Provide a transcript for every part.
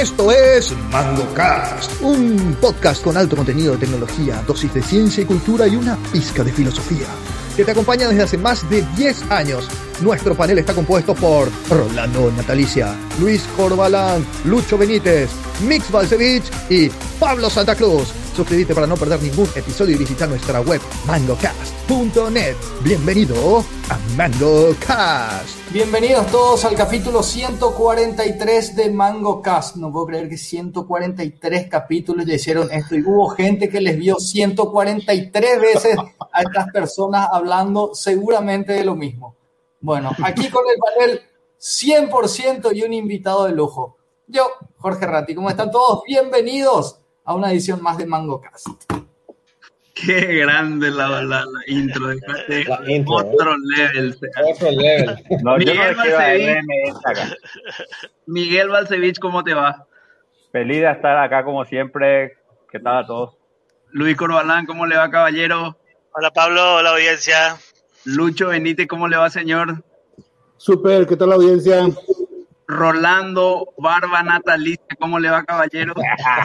Esto es MangoCast, un podcast con alto contenido de tecnología, dosis de ciencia y cultura y una pizca de filosofía, que te acompaña desde hace más de 10 años. Nuestro panel está compuesto por Rolando Natalicia, Luis Corbalán, Lucho Benítez, Mix Balcevich y Pablo Santa Cruz. Suscríbete para no perder ningún episodio y visita nuestra web mangocast.net. Bienvenido a MangoCast. Bienvenidos todos al capítulo 143 de MangoCast. No puedo creer que 143 capítulos ya hicieron esto y hubo gente que les vio 143 veces a estas personas hablando seguramente de lo mismo. Bueno, aquí con el panel 100% y un invitado de lujo. Yo, Jorge Ratti, ¿cómo están todos? Bienvenidos a una edición más de MangoCast. Qué grande la, la, la intro, dejaste otro level. Otro level. No, Miguel, no Balcevich, Miguel Balcevich, ¿cómo te va? Feliz de estar acá como siempre. ¿Qué tal a todos? Luis Corbalán, ¿cómo le va, caballero? Hola, Pablo, hola, audiencia. Lucho Benítez, ¿cómo le va, señor? Super, ¿qué tal la audiencia? Rolando Barba Natalicia, ¿cómo le va, caballero?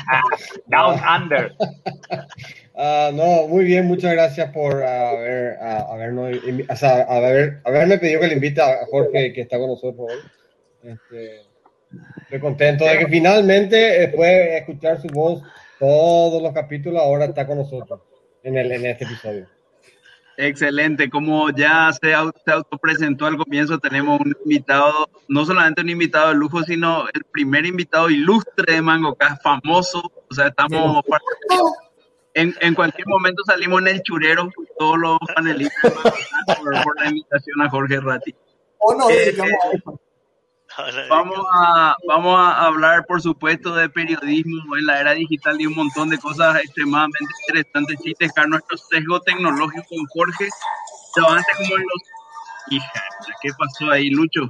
Down Under. Uh, no, muy bien, muchas gracias por uh, haber, uh, habernos, o sea, haber, haberme pedido que le invite a Jorge que está con nosotros hoy. Este, estoy contento de que finalmente, después de escuchar su voz todos los capítulos, ahora está con nosotros en, el, en este episodio. Excelente, como ya se, auto, se autopresentó al comienzo, tenemos un invitado, no solamente un invitado de lujo, sino el primer invitado ilustre de MangoCast, famoso, o sea, estamos... En, en, cualquier momento salimos en el churero, todos los panelistas, por, por la invitación a Jorge Ratti. O no, Eh, digamos, Vamos a, vamos a hablar, por supuesto, de periodismo en la era digital y un montón de cosas extremadamente interesantes sin dejar nuestro sesgo tecnológico con Jorge. Pero antes, como en los. Hija, ¿qué pasó ahí, Lucho?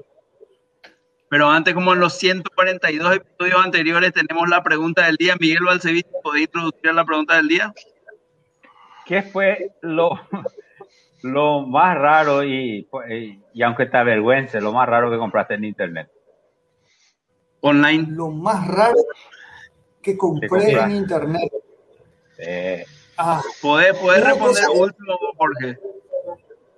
Pero antes, como en los 142 episodios anteriores, tenemos la pregunta del día. Miguel Balcevich, ¿podéis introducir la pregunta del día? ¿Qué fue lo, lo más raro y, y, aunque te avergüence, lo más raro que compraste en internet? Online. lo más raro que compré en internet. Eh, Ah, ¿Podés, podés No, responder pues, último, Jorge?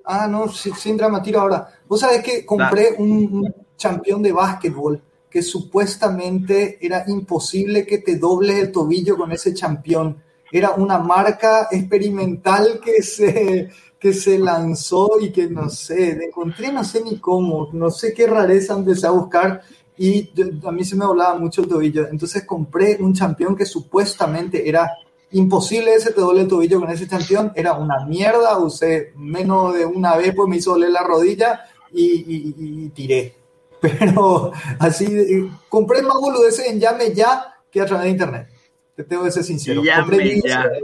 ah, no, sin, sin ahora. Vos sabés que compré un campeón de básquetbol que supuestamente era imposible que te dobles el tobillo con ese campeón. Era una marca experimental que se, que se lanzó y que no sé, encontré no sé ni cómo, no sé qué rareza empecé a buscar y a mí se me doblaba mucho el tobillo. Entonces compré un campeón que supuestamente era imposible ese te doble el tobillo con ese campeón, era una mierda, usé menos de una vez, pues me hizo doler la rodilla y- y tiré. Pero así, eh, compré más boludeces en Llame Ya que a través de internet. Te tengo que ser sincero. Llame compré el Ya. DD7,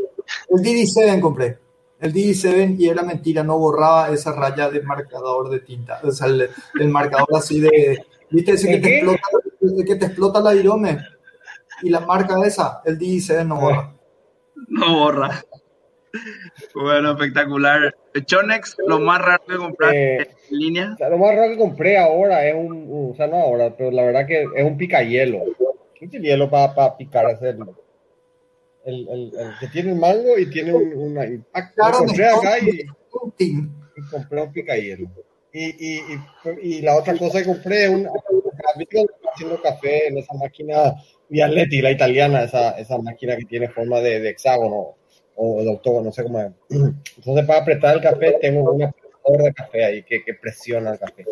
el DD7 compré. El DD7 y era mentira, no borraba esa raya de marcador de tinta. O sea, el, el marcador así de. ¿Viste ese que ¿El te, explota, el que te explota la virome? Y la marca esa, el DD7 no borra. No borra. Bueno, espectacular. Chonex, lo más raro que compraste Eh, en línea. O sea, lo más raro que compré ahora es un, o sea, no ahora, pero la verdad que es un picahielo. ¿Qué es el hielo para picar? Es el, el, el- el que tiene el mango y tiene un, una... y- ah, lo Claro, compré acá y, y compré un picahielo. Y, y, y, y la otra cosa que compré es un amigo haciendo café en esa máquina Vialetti, la italiana, esa, esa máquina que tiene forma de, de hexágono o de octógono, no sé cómo es. Entonces para apretar el café tengo un apresador de café ahí que, que presiona el café.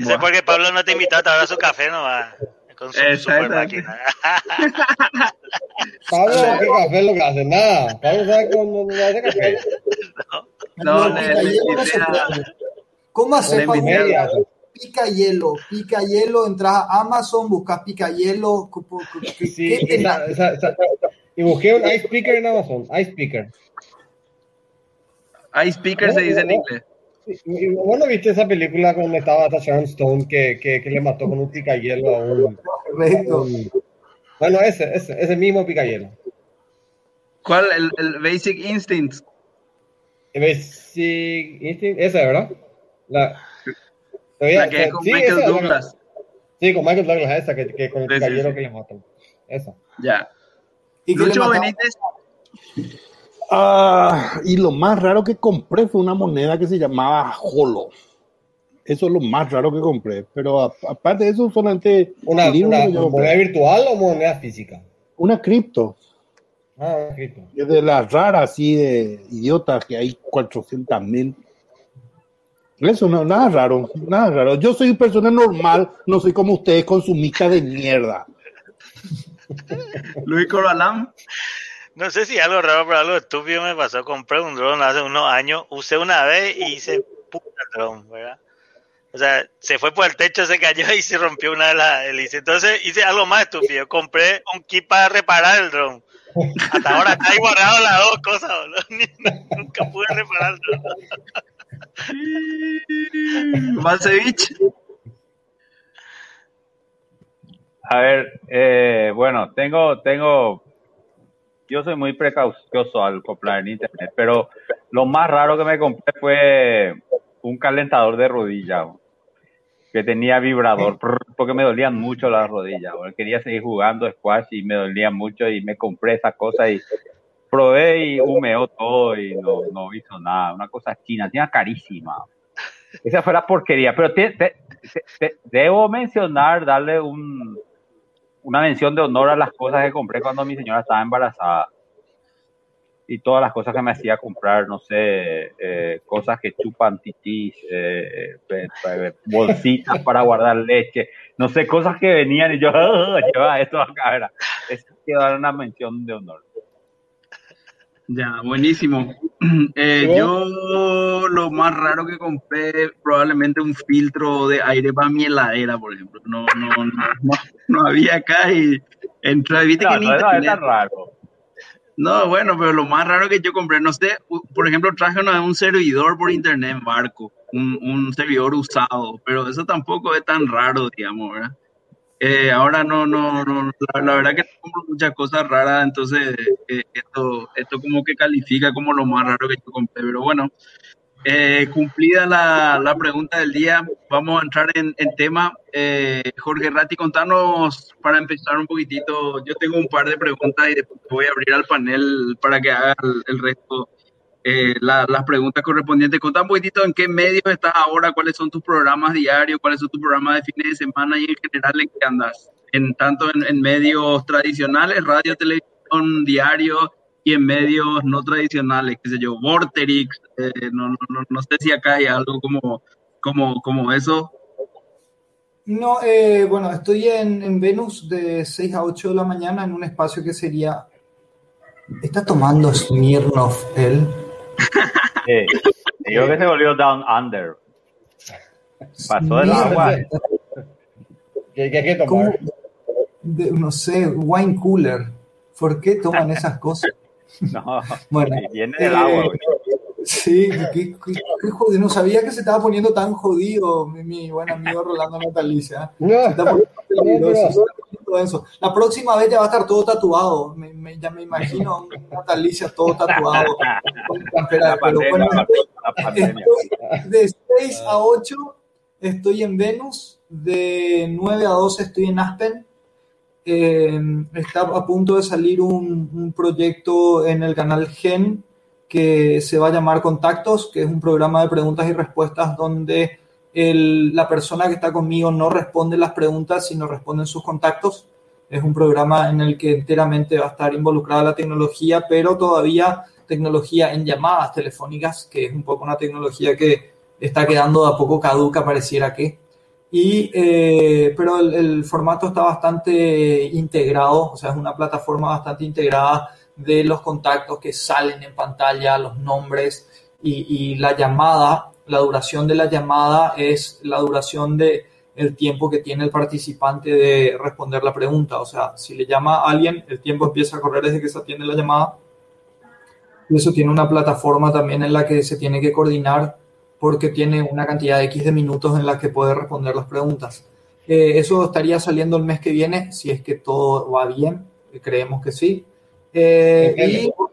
Eso es porque Pablo no te invitó a tomar su café, no va. Con su Exacto. super máquina. Pablo, ¿qué café lo que hace? Nada. Pablo sabe cómo no hace café. No, No. ¿Cómo a- Media. pica hielo? Pica hielo, entras a Amazon, buscas pica hielo. Sí, esa- esa- esa- y busqué un ice picker en Amazon. Ice picker. Ice Speaker se dice en inglés. Y- y Bueno, ¿viste esa película donde estaba hasta Sharon Stone que, que, que le mató con un picahielo a un, Bueno, ese, ese, ese mismo picahielo. ¿Cuál? El, el Basic Instinct. Basic Instinct, esa, ¿verdad? La, todavía- La que es con sí, Michael esa, la- Douglas. Sí, con Michael Douglas, esa, que, que con el sí, sí, que le matan. Esa. Ya. ¿Y Lucho? Benítez, Ah, y lo más raro que compré fue una moneda que se llamaba Holo. Eso es lo más raro que compré. Pero aparte de eso, solamente Una, una moneda virtual o moneda física. una cripto. Ah, una cripto. Es de las raras, así de idiotas, que hay 400 mil. Eso, no, nada raro, nada raro. Yo soy una persona normal, no soy como ustedes, consumista de mierda. Luis Corbalán, No sé si algo raro, pero algo estúpido me pasó. Compré un dron hace unos años, usé una vez y hice puta dron, ¿verdad? O sea, se fue por el techo, se cayó y se rompió una de las hélices. Entonces hice algo más estúpido. Compré un kit para reparar el dron. Hasta ahora está ahí guardado las dos cosas, boludo. Nunca pude reparar el A ver, eh, bueno, tengo, tengo, yo soy muy precaucioso al comprar en internet, pero lo más raro que me compré fue un calentador de rodilla, que tenía vibrador, porque me dolían mucho las rodillas. Quería seguir jugando squash y me dolían mucho y me compré esa cosa y probé y humeó todo y no, no hizo nada. Una cosa china, tenía carísima. Esa fue la porquería, pero te- te- te- debo mencionar, darle un, una mención de honor a las cosas que compré cuando mi señora estaba embarazada. Y todas las cosas que me hacía comprar, no sé, eh, cosas que chupan titis, eh, eh, bolsitas para guardar leche, no sé, cosas que venían y yo, lleva esto acá, era. Es que dar una mención de honor. Ya, buenísimo. Eh, yo lo más raro que compré, probablemente un filtro de aire para mi heladera, por ejemplo. No, no, no, no, no había acá y entré, viste No, que no, no es tan raro. No, bueno, pero lo más raro que yo compré, no sé, por ejemplo, traje una- un servidor por internet en barco, un, un servidor usado, pero eso tampoco es tan raro, digamos, ¿verdad? Eh, ahora no, no, no, la, la verdad que compro muchas cosas raras, entonces eh, esto, esto como que califica como lo más raro que yo compré, pero bueno, eh, cumplida la, la pregunta del día, vamos a entrar en, en tema. Eh, Jorge Ratti, contanos para empezar un poquitito. Yo tengo un par de preguntas y después voy a abrir al panel para que haga el, el resto eh, la- las preguntas correspondientes. Contá un poquitito en qué medios estás ahora, cuáles son tus programas diarios, cuáles son tus programas de fines de semana y en general en qué andas. En tanto en, medios tradicionales, radio, televisión, diario y en medios no tradicionales, qué sé yo, Vorterix, eh, no, no, no, sé si acá hay algo como, como, como eso. No, eh, bueno, estoy en, en Venus de 6 a 8 de la mañana en un espacio que sería... ¿Está tomando Smirnoff él? Sí. Digo que se volvió down under. Pasó del Mierda. agua. ¿Qué, qué hay que ¿Cómo? tomar? De- no sé, wine cooler. ¿Por qué toman esas cosas? No, Bueno, viene del eh, agua. güey. Sí, qué, qué- qué jodido. No sabía que se estaba poniendo tan jodido mi, mi buen amigo Rolando Natalicia. Se No, está poniendo peligroso, denso. La próxima vez ya va a estar todo tatuado. Me, me- ya me imagino a un Natalicia todo tatuado. con campera La de pelo. pandemia, Bueno, la pandemia. Estoy de 6 a 8 estoy en Venus, de 9 a 12 estoy en Aspen. Eh, está a punto de salir un, un proyecto en el canal Gen que se va a llamar Contactos, que es un programa de preguntas y respuestas donde el- la persona que está conmigo no responde las preguntas, sino responden sus contactos. Es un programa en el que enteramente va a estar involucrada la tecnología, pero todavía tecnología en llamadas telefónicas, que es un poco una tecnología que está quedando de a poco caduca, pareciera que. Y, eh, pero el, formato está bastante integrado, o sea, es una plataforma bastante integrada de los contactos que salen en pantalla, los nombres y la llamada, la duración de la llamada es la duración de el tiempo que tiene el participante de responder la pregunta. O sea, si le llama a alguien, el tiempo empieza a correr desde que se atiende la llamada. Y eso tiene una plataforma también en la que se tiene que coordinar porque tiene una cantidad de X de minutos en la que puede responder las preguntas. Eh, eso estaría saliendo el mes que viene, si es que todo va bien, eh, creemos que sí. Eh, ¿En y, tele? O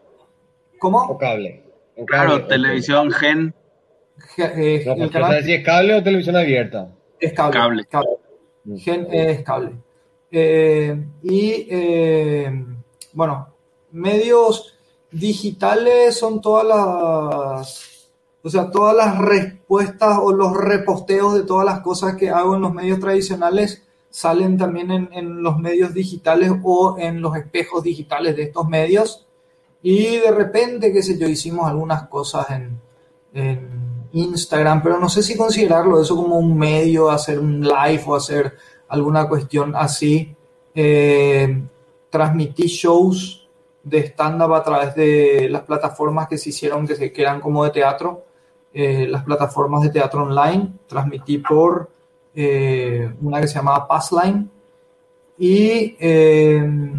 ¿Cómo? cable. Claro, cable, ok. televisión, gen, Eh, No, el pues, canal o sea, si es cable o televisión abierta. es cable. Cable. cable. Mm. Gen es cable. Eh, y eh, bueno, medios digitales son todas las, o sea, todas las respuestas o los reposteos de todas las cosas que hago en los medios tradicionales salen también en, los medios digitales o en los espejos digitales de estos medios. Y de repente, qué sé yo, hicimos algunas cosas en, Instagram, pero no sé si considerarlo eso como un medio, hacer un live o hacer alguna cuestión así. Eh, transmití shows de stand-up a través de las plataformas que se hicieron, que, se, que eran como de teatro, eh, las plataformas de teatro online. Transmití por eh, una que se llamaba Passline. Y eh,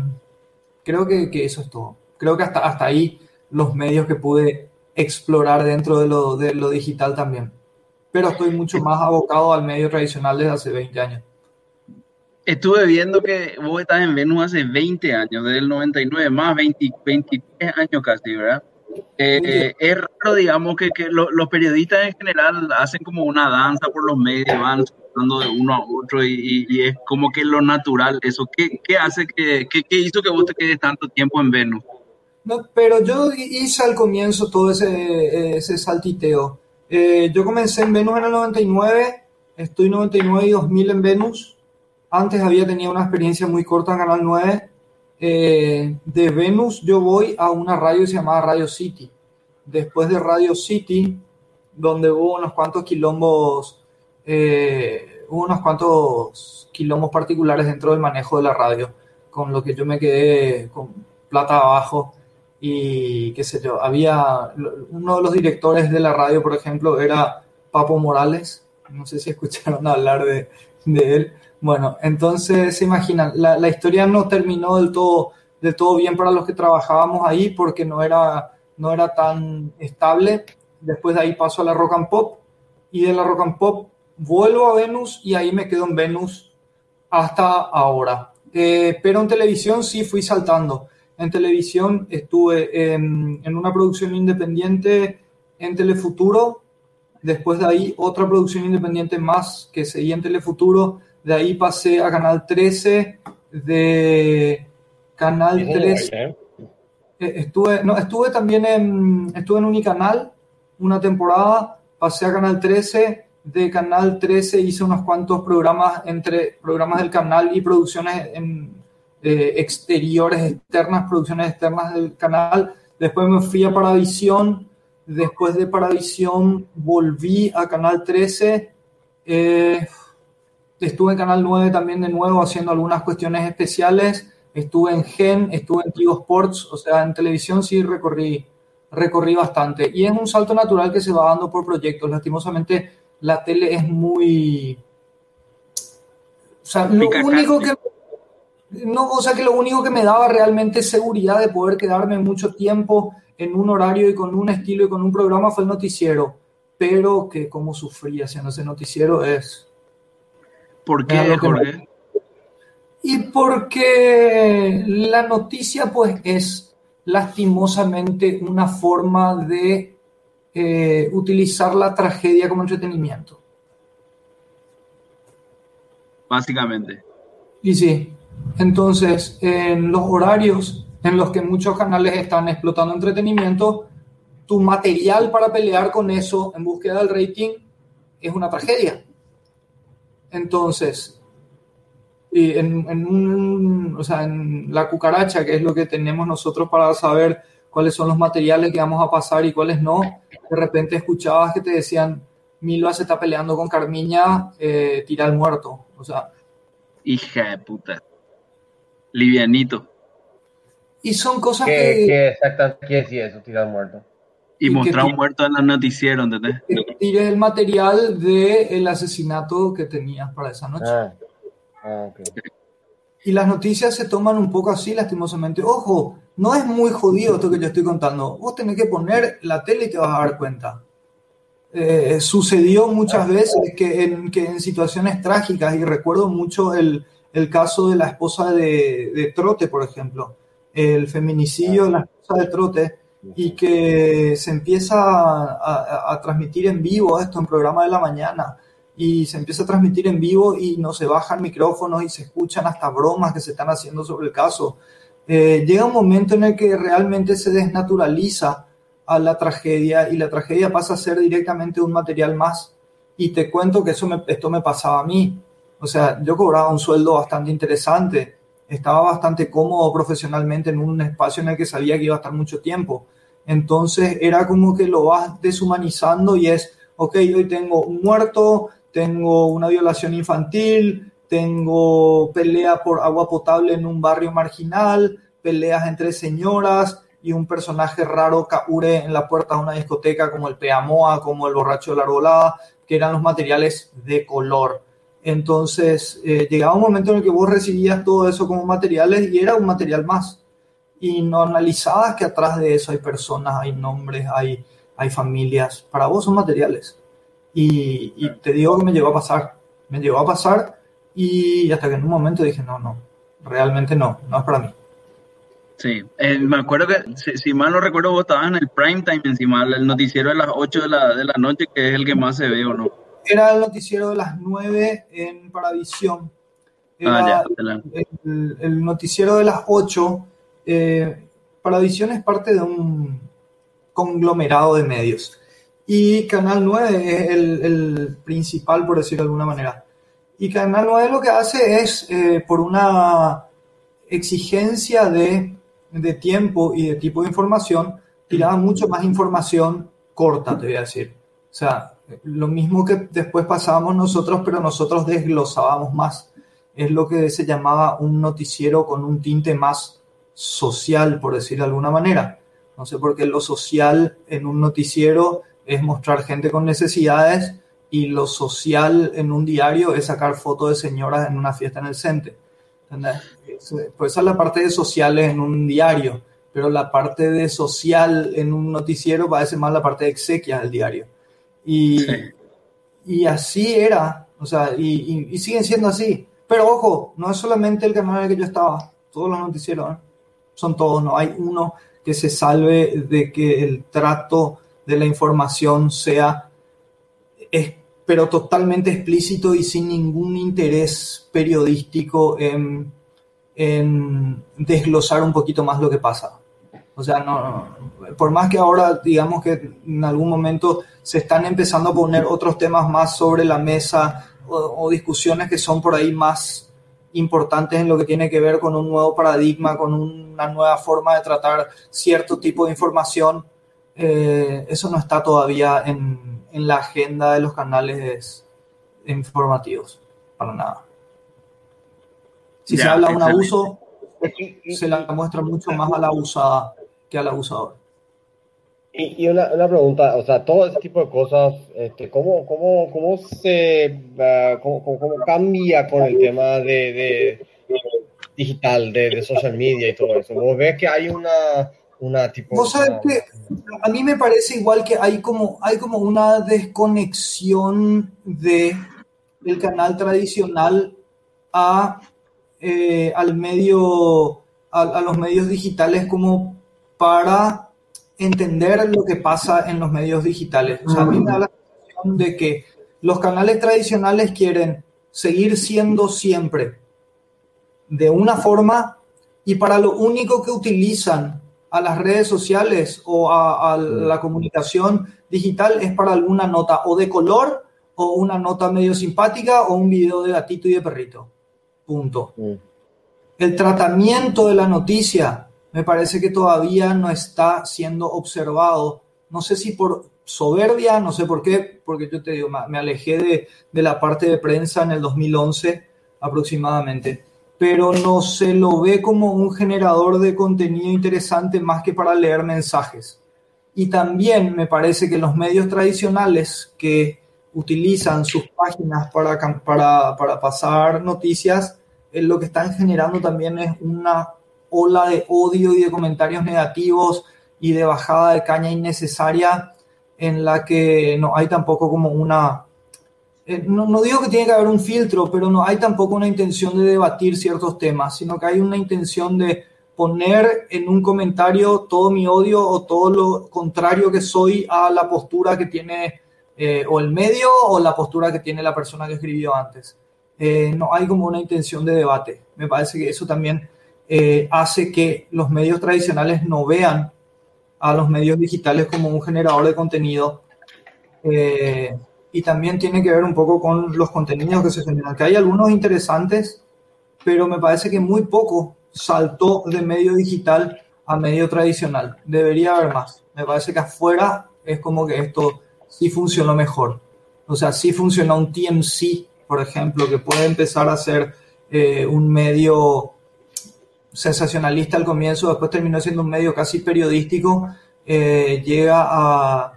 creo que, eso es todo. Creo que hasta, hasta ahí los medios que pude explorar dentro de lo, de lo digital también. Pero estoy mucho más abocado al medio tradicional desde hace 20 años. Estuve viendo que vos estás en Venus hace 20 años, desde el 99, más 20, 23 años casi, ¿verdad? Eh, es raro, digamos, que, que los periodistas en general hacen como una danza por los medios, van de uno a otro y, es como que lo natural. Eso, ¿qué, qué hace que, qué, hizo que vos te quedes tanto tiempo en Venus? No, pero yo hice al comienzo todo ese, ese saltiteo. Eh, yo comencé en Venus en el 99, estoy 99 y 2000 en Venus. Antes había tenido una experiencia muy corta en Canal 9. Eh, de Venus yo voy a una radio que se llamaba Radio City. Después de Radio City, donde hubo unos cuantos quilombos eh, hubo unos cuantos quilombos particulares dentro del manejo de la radio, con lo que yo me quedé con plata abajo y qué sé yo, había uno de los directores de la radio, por ejemplo, era Papo Morales, no sé si escucharon hablar de, de él. Bueno, entonces se imaginan, la, la, historia no terminó del todo, del todo bien para los que trabajábamos ahí porque no era, no era tan estable. Después de ahí pasó a la rock and pop y de la rock and pop vuelvo a Venus y ahí me quedo en Venus hasta ahora. Eh, pero en televisión sí fui saltando. En televisión estuve en, una producción independiente en Telefuturo. Después de ahí otra producción independiente más que seguía en Telefuturo. De ahí pasé a Canal 13. De Canal 13. Eh, estuve, no, estuve también en, estuve en Unicanal una temporada. Pasé a Canal 13 de Canal 13 hice unos cuantos programas entre programas del canal y producciones en, eh, exteriores, externas, producciones externas del canal. Después me fui a Paravisión. Después de Paravisión volví a Canal 13. Eh, estuve en Canal 9 también de nuevo haciendo algunas cuestiones especiales. Estuve en Gen, estuve en Tigo Sports, o sea, en televisión sí recorrí, recorrí bastante. Y es un salto natural que se va dando por proyectos. Lastimosamente, la tele es muy... O sea, lo único que... No, o sea que lo único que me daba realmente seguridad de poder quedarme mucho tiempo en un horario y con un estilo y con un programa fue el noticiero. Pero que como sufría haciendo ese noticiero es... ¿Por qué, Jorge? Y porque la noticia pues es lastimosamente una forma de eh, utilizar la tragedia como entretenimiento. Básicamente. Y sí, entonces en los horarios en los que muchos canales están explotando entretenimiento, tu material para pelear con eso en búsqueda del rating es una tragedia. Entonces, en, en, la cucaracha, que es lo que tenemos nosotros para saber cuáles son los materiales que vamos a pasar y cuáles no. De repente escuchabas que te decían, Milva se está peleando con Carmiña, eh, tira al muerto. O sea. Hija de puta. Livianito. Y son cosas que... ¿Qué exactamente quiere decir eso, tirar muerto? Y, mostrar un muerto en la noticiero, ¿entendés? tire el material del asesinato que tenías para esa noche. Ah. Ah, y las noticias se toman un poco así, lastimosamente. Ojo, no es muy jodido esto que yo estoy contando. Vos tenés que poner la tele y te vas a dar cuenta. Eh, sucedió muchas veces que en, que en situaciones trágicas, y recuerdo mucho el, el caso de la esposa de, de, Trote, por ejemplo, el feminicidio de la esposa de Trote, y que se empieza a, a, transmitir en vivo esto en programa de la mañana. y se empieza a transmitir en vivo y no se bajan micrófonos y se escuchan hasta bromas que se están haciendo sobre el caso. Eh, llega un momento en el que realmente se desnaturaliza a la tragedia y la tragedia pasa a ser directamente un material más. Y te cuento que eso esto me pasaba a mí. O sea, yo cobraba un sueldo bastante interesante, estaba bastante cómodo profesionalmente en un espacio en el que sabía que iba a estar mucho tiempo. Entonces era como que lo vas deshumanizando y es, ok, hoy tengo un muerto, tengo una violación infantil, tengo pelea por agua potable en un barrio marginal, peleas entre señoras y un personaje raro caure en la puerta de una discoteca como el Peamoa, como el borracho de la arbolada, que eran los materiales de color. Entonces eh, llegaba un momento en el que vos recibías todo eso como materiales y era un material más. Y no analizabas que atrás de eso hay personas, hay nombres, hay, hay familias. Para vos son materiales. Y, te digo que me llegó a pasar, me llegó a pasar y hasta que en un momento dije, no, no, realmente no, no es para mí. Sí, eh, me acuerdo que, si, mal no recuerdo, vos estabas en el prime time encima, el noticiero de las 8 de la, de la noche, que es el que más se ve, ¿o no? Era el noticiero de las 9 en Paravisión. ah, ya, el, el, noticiero de las 8. Eh, Paravisión es parte de un conglomerado de medios y Canal 9 es el, principal, por decirlo de alguna manera. Y Canal 9 lo que hace es, eh, por una exigencia de, de, tiempo y de tipo de información, tiraba mucho más información corta, te voy a decir. O sea, lo mismo que después pasábamos nosotros, pero nosotros desglosábamos más. Es lo que se llamaba un noticiero con un tinte más social, por decir de alguna manera. No sé por qué lo social en un noticiero es mostrar gente con necesidades y lo social en un diario es sacar fotos de señoras en una fiesta en el centro. Pues esa es la parte de sociales en un diario, pero la parte de social en un noticiero parece más la parte de exequias del diario. Y, y así era, o sea, y, y, siguen siendo así. Pero ojo, no es solamente el canal en el que yo estaba, todos los noticieros, ¿eh? son todos, no hay uno que se salve de que el trato de la información sea, es, pero totalmente explícito y sin ningún interés periodístico en, en desglosar un poquito más lo que pasa. O sea, no, por más que ahora digamos que en algún momento se están empezando a poner otros temas más sobre la mesa o, o, discusiones que son por ahí más importantes en lo que tiene que ver con un nuevo paradigma, con una nueva forma de tratar cierto tipo de información, eh, eso no está todavía en, en, la agenda de los canales informativos, para nada. Si se habla de un abuso, se la muestra mucho más a la abusada que al abusador. Y, y una, una, pregunta, o sea, todo ese tipo de cosas, este, ¿cómo, cómo, cómo se uh, cómo, cómo, cambia con el tema de, de digital, de, de, social media y todo eso? ¿Vos ves que hay una, una tipo... Vos sabés que a mí me parece igual que hay como, hay como una desconexión de el canal tradicional a, eh, al medio, a, a, los medios digitales como para entender lo que pasa en los medios digitales. O sea, a mí me da la sensación de que los canales tradicionales quieren seguir siendo siempre de una forma y para lo único que utilizan a las redes sociales o a, a, la comunicación digital es para alguna nota o de color o una nota medio simpática o un video de gatito y de perrito. Punto. Mm. El tratamiento de la noticia me parece que todavía no está siendo observado. No sé si por soberbia, no sé por qué, porque yo te digo, me alejé de, de la parte de prensa en el 2011 aproximadamente pero no se lo ve como un generador de contenido interesante más que para leer mensajes. Y también me parece que los medios tradicionales que utilizan sus páginas para, para, para pasar noticias, eh, lo que están generando también es una ola de odio y de comentarios negativos y de bajada de caña innecesaria en la que no hay tampoco como una eh, no, no, digo que tiene que haber un filtro, pero no hay tampoco una intención de debatir ciertos temas, sino que hay una intención de poner en un comentario todo mi odio o todo lo contrario que soy a la postura que tiene eh, o el medio o la postura que tiene la persona que escribió antes. Eh, no hay como una intención de debate. Me parece que eso también eh, hace que los medios tradicionales no vean a los medios digitales como un generador de contenido. y también tiene que ver un poco con los contenidos que se generan, que hay algunos interesantes, pero me parece que muy poco saltó de medio digital a medio tradicional. Debería haber más. Me parece que afuera es como que esto sí funcionó mejor. O sea, sí funcionó un TMC, por ejemplo, que puede empezar a ser eh, un medio sensacionalista al comienzo, después terminó siendo un medio casi periodístico, eh, llega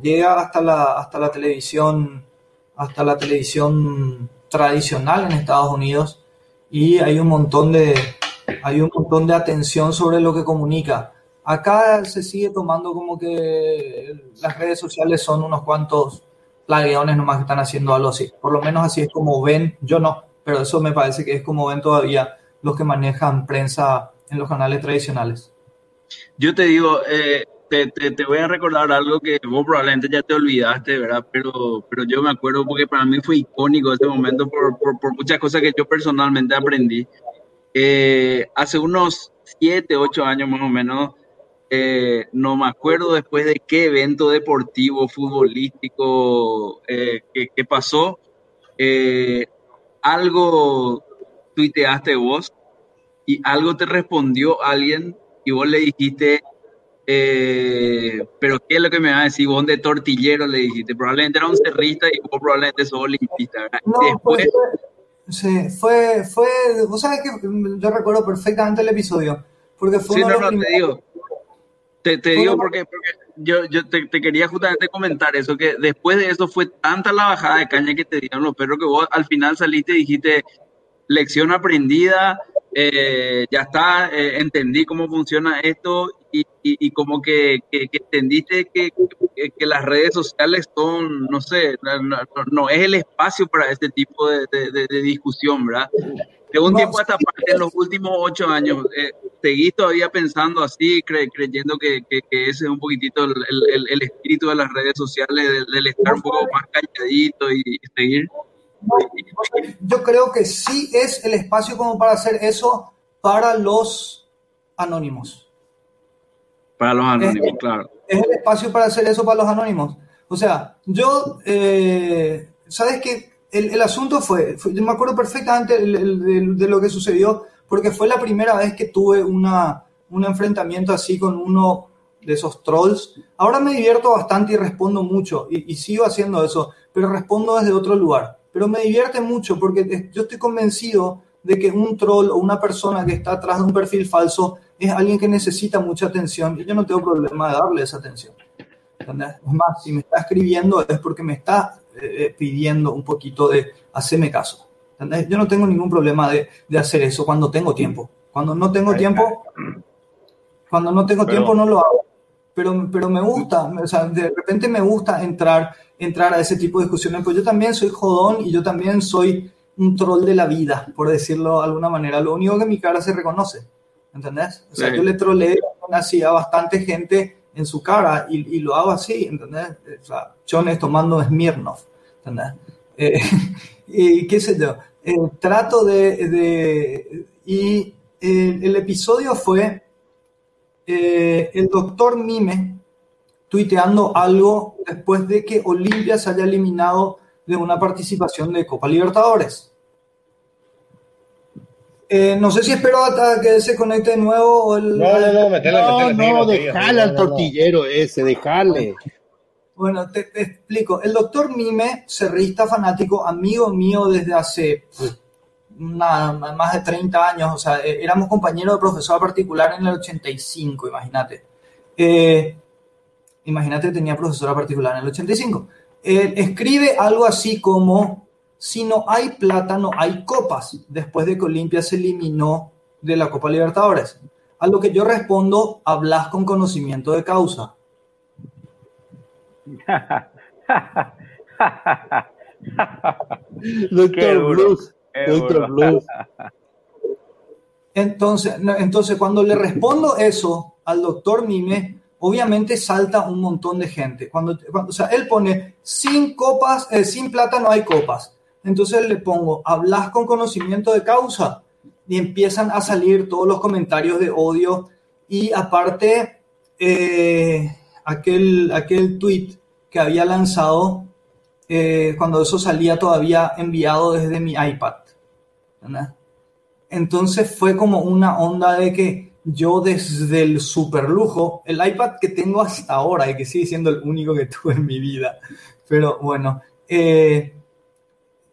llega hasta la hasta la televisión hasta la televisión tradicional en Estados Unidos y hay un montón de hay un montón de atención sobre lo que comunica. Acá se sigue tomando como que las redes sociales son unos cuantos plagueones nomás que están haciendo algo así. Por lo menos así es como ven, yo no, pero eso me parece que es como ven todavía los que manejan prensa en los canales tradicionales. Yo te digo, eh, te, te, voy a recordar algo que vos probablemente ya te olvidaste, ¿verdad? Pero, pero yo me acuerdo porque para mí fue icónico ese momento por, por, por muchas cosas que yo personalmente aprendí. Eh, hace unos siete, ocho años más o menos, eh, no me acuerdo después de qué evento deportivo, futbolístico, eh, que, pasó, algo tuiteaste vos y algo te respondió alguien y vos le dijiste, pero ¿qué es lo que me va a decir? Vos de tortillero le dijiste, probablemente era un cerrista y vos probablemente sos olimpista. después, Sí, fue, fue, vos sabés que yo recuerdo perfectamente el episodio, porque fue sí, no, no, te digo, te, te digo porque, porque, yo, yo te, te, quería justamente comentar eso, que después de eso fue tanta la bajada de caña que te dieron los perros que vos al final saliste y dijiste, lección aprendida, eh, ya está, eh, entendí cómo funciona esto y, y, como que, que, entendiste que, que, las redes sociales son, no sé, no, es el espacio para este tipo de, de, discusión, ¿verdad? De un tiempo hasta parte, en los últimos ocho años, eh, seguís todavía pensando así, creyendo que, ese es un poquitito el, el, espíritu de las redes sociales, del, estar un poco más calladito y seguir. Yo creo que sí es el espacio como para hacer eso para los anónimos. Para los anónimos, claro. Es el espacio para hacer eso para los anónimos. O sea, yo, eh, ¿sabes qué? El, asunto fue, yo me acuerdo perfectamente de, lo que sucedió, porque fue la primera vez que tuve una, un enfrentamiento así con uno de esos trolls. Ahora me divierto bastante y respondo mucho, y sigo haciendo eso, pero respondo desde otro lugar pero me divierte mucho porque yo estoy convencido de que un troll o una persona que está atrás de un perfil falso es alguien que necesita mucha atención y yo no tengo problema de darle esa atención. Es más, si me está escribiendo es porque me está eh, eh, pidiendo un poquito de hacerme caso. Yo no tengo ningún problema de, de, hacer eso cuando tengo tiempo. Cuando no tengo tiempo, cuando no tengo tiempo no lo hago. Pero, pero me gusta, o sea, de repente me gusta entrar entrar a ese tipo de discusiones, pues yo también soy jodón y yo también soy un troll de la vida, por decirlo de alguna manera. Lo único que mi cara se reconoce, ¿entendés? O sea, yo le troleo así a bastante gente en su cara y, y lo hago así, ¿entendés? O sea, Chones tomando Smirnoff, ¿entendés? Eh, y qué sé yo, eh, trato de, de y eh, el episodio fue el doctor Mime, tuiteando algo después de que Olimpia se haya eliminado de una participación de Copa Libertadores. Eh, no sé si espero hasta que se conecte de nuevo el... No, no, no, metele, no, no, dejale al tortillero ese, dejale. Bueno, te, explico. El doctor Mime, cerrista fanático, amigo mío desde hace más de 30 años, o sea, eh, éramos compañeros de profesor particular en el 85, imagínate. Eh, imagínate, tenía profesora particular en el 85. Él escribe algo así como, si no hay plata, no hay copas, después de que Olimpia se eliminó de la Copa Libertadores. A lo que yo respondo, hablas con conocimiento de causa. Doctor Blues. Doctor Blues. Entonces, entonces, cuando le respondo eso al doctor Mime, obviamente salta un montón de gente. Cuando, o sea, él pone sin copas, eh, sin plata no hay copas. Entonces le pongo, hablas con conocimiento de causa y empiezan a salir todos los comentarios de odio y aparte eh, aquel, aquel tweet que había lanzado eh, cuando eso salía todavía enviado desde mi iPad. Entonces fue como una onda de que yo desde el super lujo, el iPad que tengo hasta ahora y que sigue siendo el único que tuve en mi vida, pero bueno, eh,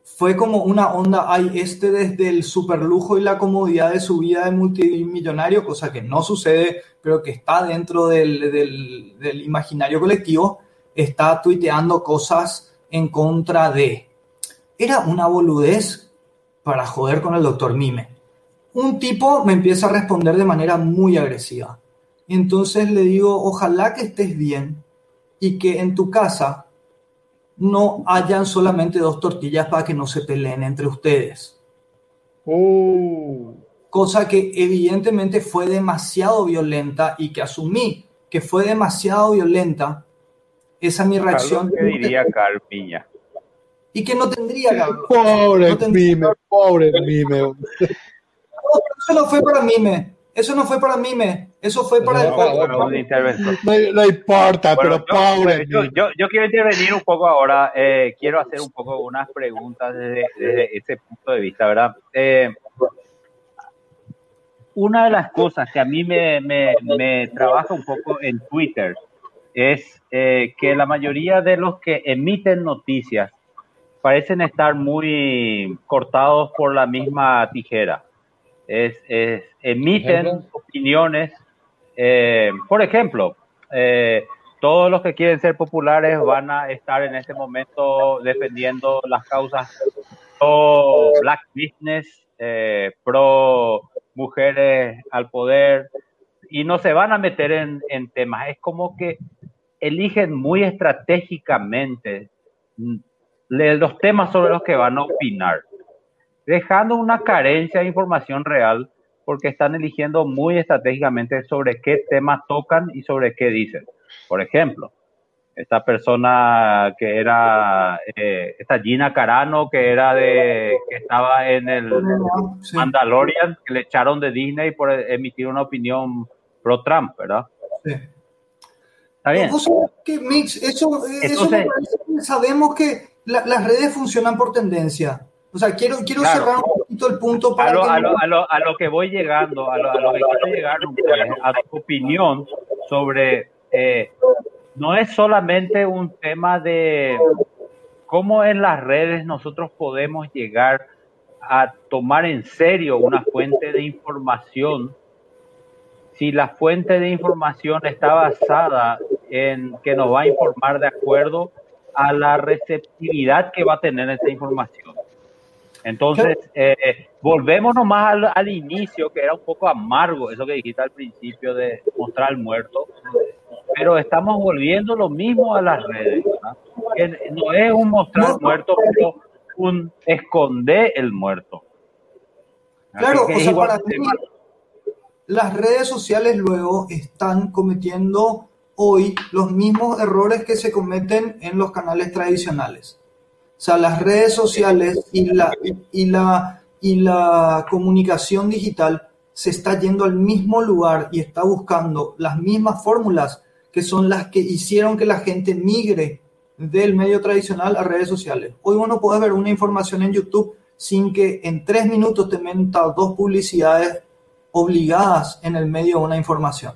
fue como una onda, hay este desde el super lujo y la comodidad de su vida de multimillonario, cosa que no sucede, pero que está dentro del, del, del imaginario colectivo, está tuiteando cosas en contra de. Era una boludez para joder con el doctor Mime. Un tipo me empieza a responder de manera muy agresiva. Y entonces le digo, ojalá que estés bien y que en tu casa no hayan solamente dos tortillas para que no se peleen entre ustedes. Uh. Cosa que evidentemente fue demasiado violenta y que asumí que fue demasiado violenta esa es mi reacción. ¿Qué diría Carpiña? Y que no tendría Pobre no tendría... mime, pobre mime. No, eso no fue para mime. Eso no fue para mime. Eso fue para no, el. No, no, no importa, bueno, pero pobre. Yo, yo, yo, quiero intervenir un poco ahora. Eh, quiero hacer un poco unas preguntas desde, desde ese punto de vista, ¿verdad? Eh, una de las cosas que a mí me, me, me trabaja un poco en Twitter es eh, que la mayoría de los que emiten noticias parecen estar muy cortados por la misma tijera. Es, es emiten opiniones, eh, por ejemplo, eh, todos los que quieren ser populares van a estar en este momento defendiendo las causas pro black business, eh, pro mujeres al poder, y no se van a meter en, en temas. Es como que eligen muy estratégicamente mm, los temas sobre los que van a opinar, dejando una carencia de información real porque están eligiendo muy estratégicamente sobre qué temas tocan y sobre qué dicen. Por ejemplo, esta persona que era, eh, esta Gina Carano, que era de, que estaba en el Mandalorian, que le echaron de Disney por emitir una opinión pro Trump, ¿verdad? Sí. Está bien. Que, eso, Entonces, eso sabemos que la, las redes funcionan por tendencia. O sea, quiero, quiero Claro. cerrar un poquito el punto para a lo, que a, lo, a, lo, a lo que voy llegando, a lo, a lo que quiero llegar, pues, a tu opinión sobre, eh, no es solamente un tema de cómo en las redes nosotros podemos llegar a tomar en serio una fuente de información si la fuente de información está basada en que nos va a informar de acuerdo a la receptividad que va a tener esa información. Entonces, eh, volvemos nomás al, al inicio, que era un poco amargo, eso que dijiste al principio de mostrar al muerto, pero estamos volviendo lo mismo a las redes. no es un mostrar al muerto, pero un esconder el muerto. Claro, o sea, para mí, las redes sociales luego están cometiendo hoy los mismos errores que se cometen en los canales tradicionales. O sea, las redes sociales y la, y la, y la comunicación digital se está yendo al mismo lugar y está buscando las mismas fórmulas que son las que hicieron que la gente migre del medio tradicional a redes sociales. Hoy vos no podés ver una información en YouTube sin que en tres minutos te metan dos publicidades obligadas en el medio de una información.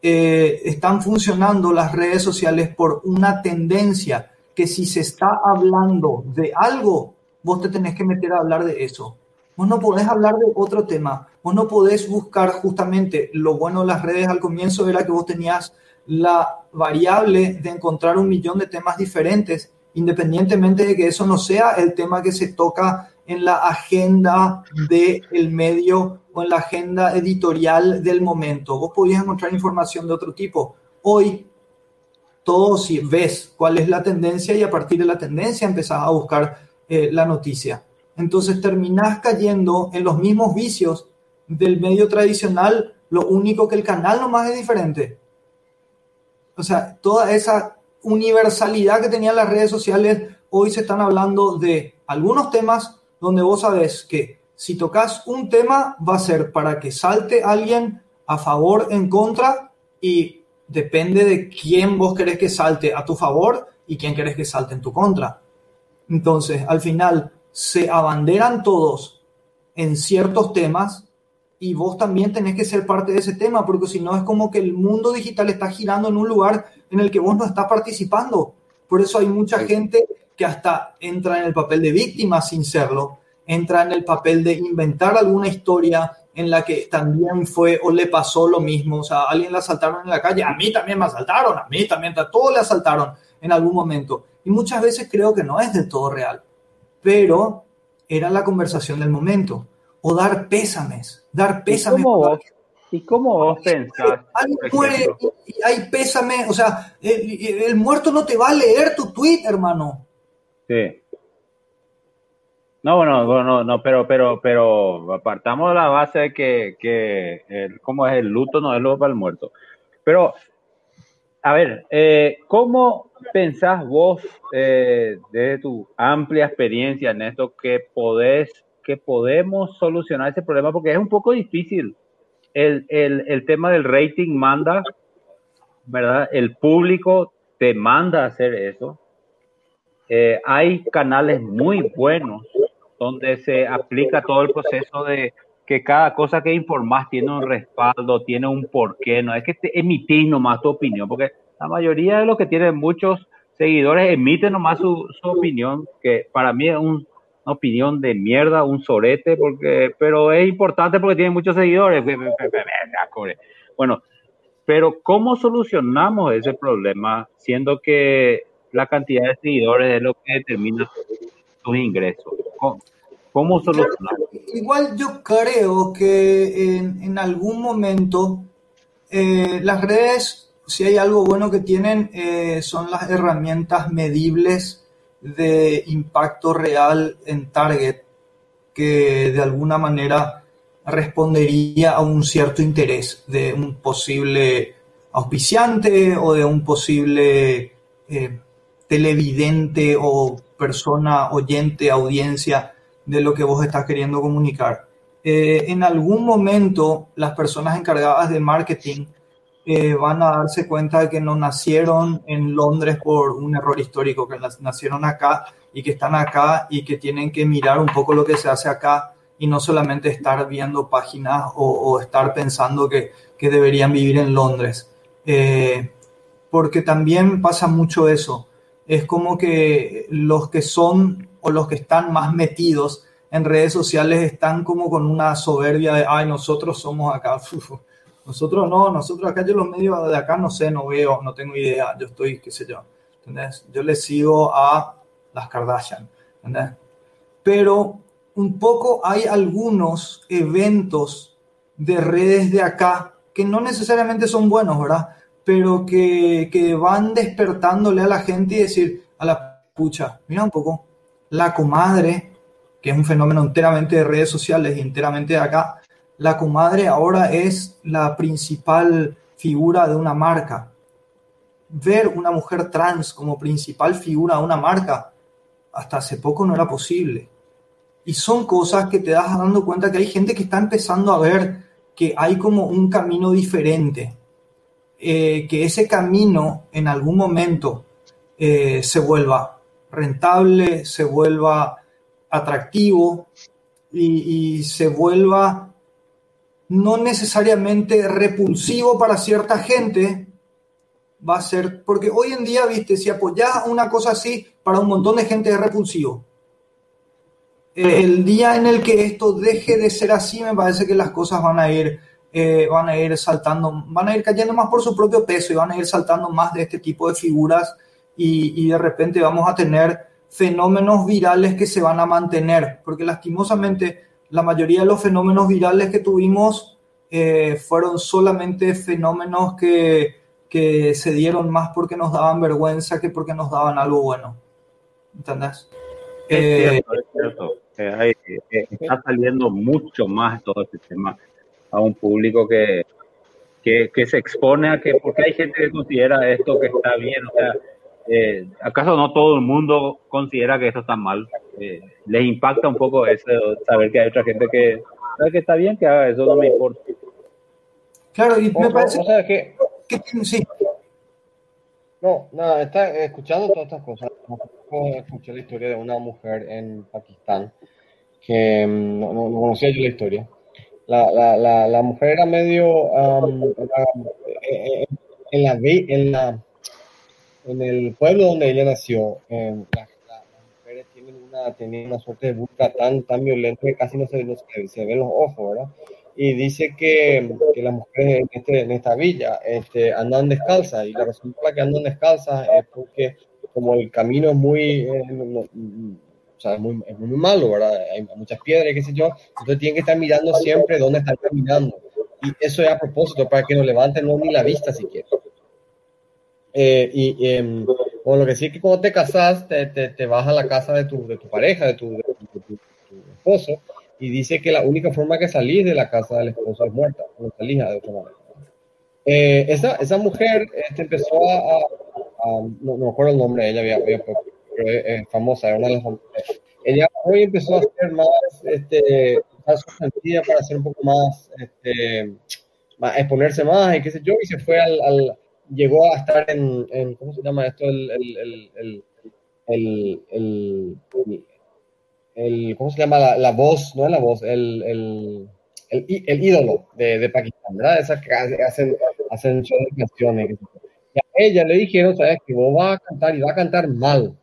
Eh, están funcionando las redes sociales por una tendencia que si se está hablando de algo, vos te tenés que meter a hablar de eso. Vos no podés hablar de otro tema. Vos no podés buscar justamente lo bueno de las redes al comienzo era que vos tenías la variable de encontrar un millón de temas diferentes, independientemente de que eso no sea el tema que se toca en la agenda del medio o en la agenda editorial del momento. Vos podías encontrar información de otro tipo. Hoy, todo si ves cuál es la tendencia y a partir de la tendencia empezás a buscar eh, la noticia. Entonces terminás cayendo en los mismos vicios del medio tradicional, lo único que el canal nomás es diferente. o sea, toda esa universalidad que tenían las redes sociales, hoy se están hablando de algunos temas donde vos sabes que si tocas un tema va a ser para que salte alguien a favor, en contra, y depende de quién vos querés que salte a tu favor y quién querés que salte en tu contra. Entonces, al final, se abanderan todos en ciertos temas y vos también tenés que ser parte de ese tema, porque si no es como que el mundo digital está girando en un lugar en el que vos no estás participando. Por eso hay mucha gente que hasta entra en el papel de víctima sin serlo, entra en el papel de inventar alguna historia en la que también fue o le pasó lo mismo, o sea, a alguien le asaltaron en la calle, a mí también me asaltaron, a mí también, a todos le asaltaron en algún momento. Y muchas veces creo que no es del todo real, pero era la conversación del momento o dar pésames, dar pésames. ¿Y cómo vos, ¿y cómo vos pensás? muere y hay pésame, o sea, el, muerto no te va a leer tu tweet, hermano. Sí. No, bueno, no, no, pero, pero, pero apartamos la base de que, que el, ¿cómo es el luto? No es luto para el muerto. Pero, a ver, eh, ¿cómo pensás vos, eh, desde tu amplia experiencia en esto, que podés que podemos solucionar ese problema porque es un poco difícil. El, el, el tema del rating manda, ¿verdad? El público te manda a hacer eso. Eh, hay canales muy buenos donde se aplica todo el proceso de que cada cosa que informas tiene un respaldo, tiene un porqué, no es que te emitís nomás tu opinión, porque la mayoría de los que tienen muchos seguidores emiten nomás su, opinión, que para mí es un una opinión de mierda, un sorete, porque, pero es importante porque tiene muchos seguidores. Bueno, pero ¿cómo solucionamos ese problema siendo que la cantidad de seguidores es lo que determina tus ingresos? ¿Cómo, solucionamos? Igual yo creo que en, algún momento eh, las redes, si hay algo bueno que tienen, eh, son las herramientas medibles de impacto real en target que de alguna manera respondería a un cierto interés de un posible auspiciante o de un posible eh, televidente o persona oyente, audiencia de lo que vos estás queriendo comunicar. Eh, en algún momento las personas encargadas de marketing eh, van a darse cuenta de que no nacieron en Londres por un error histórico, que nacieron acá y que están acá y que tienen que mirar un poco lo que se hace acá y no solamente estar viendo páginas o, estar pensando que, que, deberían vivir en Londres. Eh, porque también pasa mucho eso. Es como que los que son o los que están más metidos en redes sociales están como con una soberbia de, ay, nosotros somos acá. Nosotros no, nosotros acá yo los medios de acá no sé, no veo, no tengo idea, yo estoy, qué sé yo, ¿entendés? Yo le sigo a las Kardashian, ¿entendés? Pero un poco hay algunos eventos de redes de acá que no necesariamente son buenos, ¿verdad? Pero que, que van despertándole a la gente y decir, a la pucha, mira un poco, la comadre, que es un fenómeno enteramente de redes sociales y enteramente de acá, la comadre ahora es la principal figura de una marca. Ver una mujer trans como principal figura de una marca hasta hace poco no era posible. Y son cosas que te das dando cuenta que hay gente que está empezando a ver que hay como un camino diferente. Eh, que ese camino en algún momento eh, se vuelva rentable, se vuelva atractivo y, y se vuelva no necesariamente repulsivo para cierta gente, va a ser, porque hoy en día, viste, si apoyas una cosa así, para un montón de gente es repulsivo. El día en el que esto deje de ser así, me parece que las cosas van a ir, eh, van a ir saltando, van a ir cayendo más por su propio peso y van a ir saltando más de este tipo de figuras y, y de repente vamos a tener fenómenos virales que se van a mantener, porque lastimosamente la mayoría de los fenómenos virales que tuvimos eh, fueron solamente fenómenos que, que, se dieron más porque nos daban vergüenza que porque nos daban algo bueno. ¿Entendés? Es eh, cierto, es cierto. Eh, está saliendo mucho más todo este tema a un público que, que, que, se expone a que, porque hay gente que considera esto que está bien, o sea, eh, ¿acaso no todo el mundo considera que esto está mal? Eh, les impacta un poco eso, saber que hay otra gente que sabe que está bien que haga eso, no me importa. Claro, y me parece que, sí. No, nada, está escuchando todas estas cosas. Escuché la historia de una mujer en Pakistán que mm, no, no, conocía yo la historia. La, la, la, la mujer era medio um, en, la, en, la, en el pueblo donde ella nació. las, mujeres tienen una, tienen una suerte de busca tan, tan violenta que casi no se, no se, se ven los ojos, ¿verdad? y dice que, que las mujeres en, este, en esta villa este, andan descalzas y la razón por la que andan descalzas es porque como el camino es muy, eh, sea, es muy, es muy malo, ¿verdad? Hay muchas piedras, qué sé yo, entonces tienen que estar mirando siempre dónde están caminando y eso es a propósito para que no levanten ni la vista siquiera. Eh, y eh, bueno, lo que sí es que cuando te casas, te, te, te, vas a la casa de tu, de tu pareja, de tu, de tu, esposo, y dice que la única forma que salís de la casa del esposo es muerta, no salís de otra manera. Eh, esa, esa mujer este, empezó a, no, me acuerdo el nombre de ella, había, había, pero es, famosa, era una de las Ella hoy empezó a hacer más, este, para hacer un poco más, este, más, exponerse más y qué sé yo, y se fue al, al llegó a estar en, en, ¿cómo se llama esto? el, el, el, el, ¿cómo se llama? La, la voz, no es la voz, el, el, el, ídolo de, de, Pakistán, ¿verdad? Esa que hacen, hacen de canciones. Y a ella le dijeron, ¿sabes? Que vos vas a cantar y vas a cantar mal,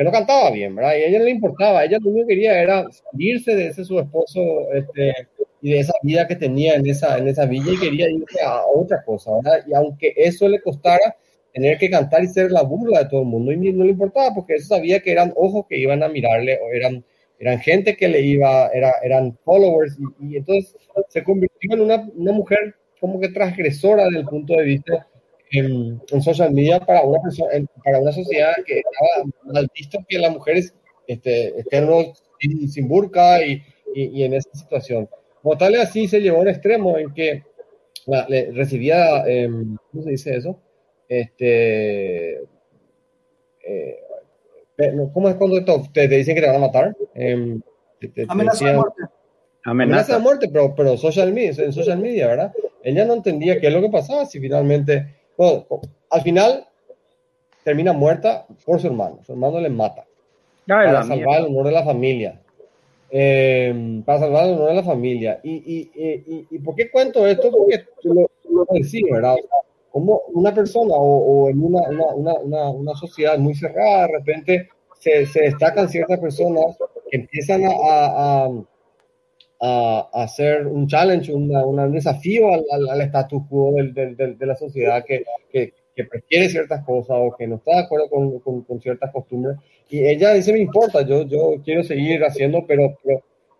porque no cantaba bien, ¿verdad? Y a ella no le importaba, ella lo único que quería era salirse de ese su esposo este, y de esa vida que tenía en esa, en esa villa y quería irse a otra cosa, ¿verdad? Y aunque eso le costara, tener que cantar y ser la burla de todo el mundo, y no le importaba, porque eso sabía que eran ojos que iban a mirarle, o eran eran gente que le iba, era, eran followers, y, entonces se convirtió en una, una, mujer como que transgresora desde el punto de vista en, en social media para una, persona, para una sociedad que estaba mal visto que las mujeres este, estén sin, sin burka y, y, en esa situación. Como tal, así se llevó a un extremo en que le, recibía, eh, ¿cómo se dice eso? Este, eh, ¿Cómo es cuando te, te, dicen que te van a matar? Eh, amenaza de muerte. Amenaza. de muerte, pero, pero social media, en social media, ¿verdad? Ella no entendía qué es lo que pasaba si finalmente, bueno, al final termina muerta por su hermano. Su hermano le mata. para salvar el honor de la familia. Eh, para salvar el honor de la familia. ¿Y, y, y, y por qué cuento esto? Porque lo, lo decía, ¿verdad? como una persona o, en una, una, una, una, sociedad muy cerrada, de repente se, se destacan ciertas personas que empiezan a, a, a, hacer un challenge, un desafío al, al, status quo de la sociedad que, que, prefiere ciertas cosas o que no está de acuerdo con, con, ciertas costumbres. Y ella dice, me importa, yo, yo quiero seguir haciendo, pero,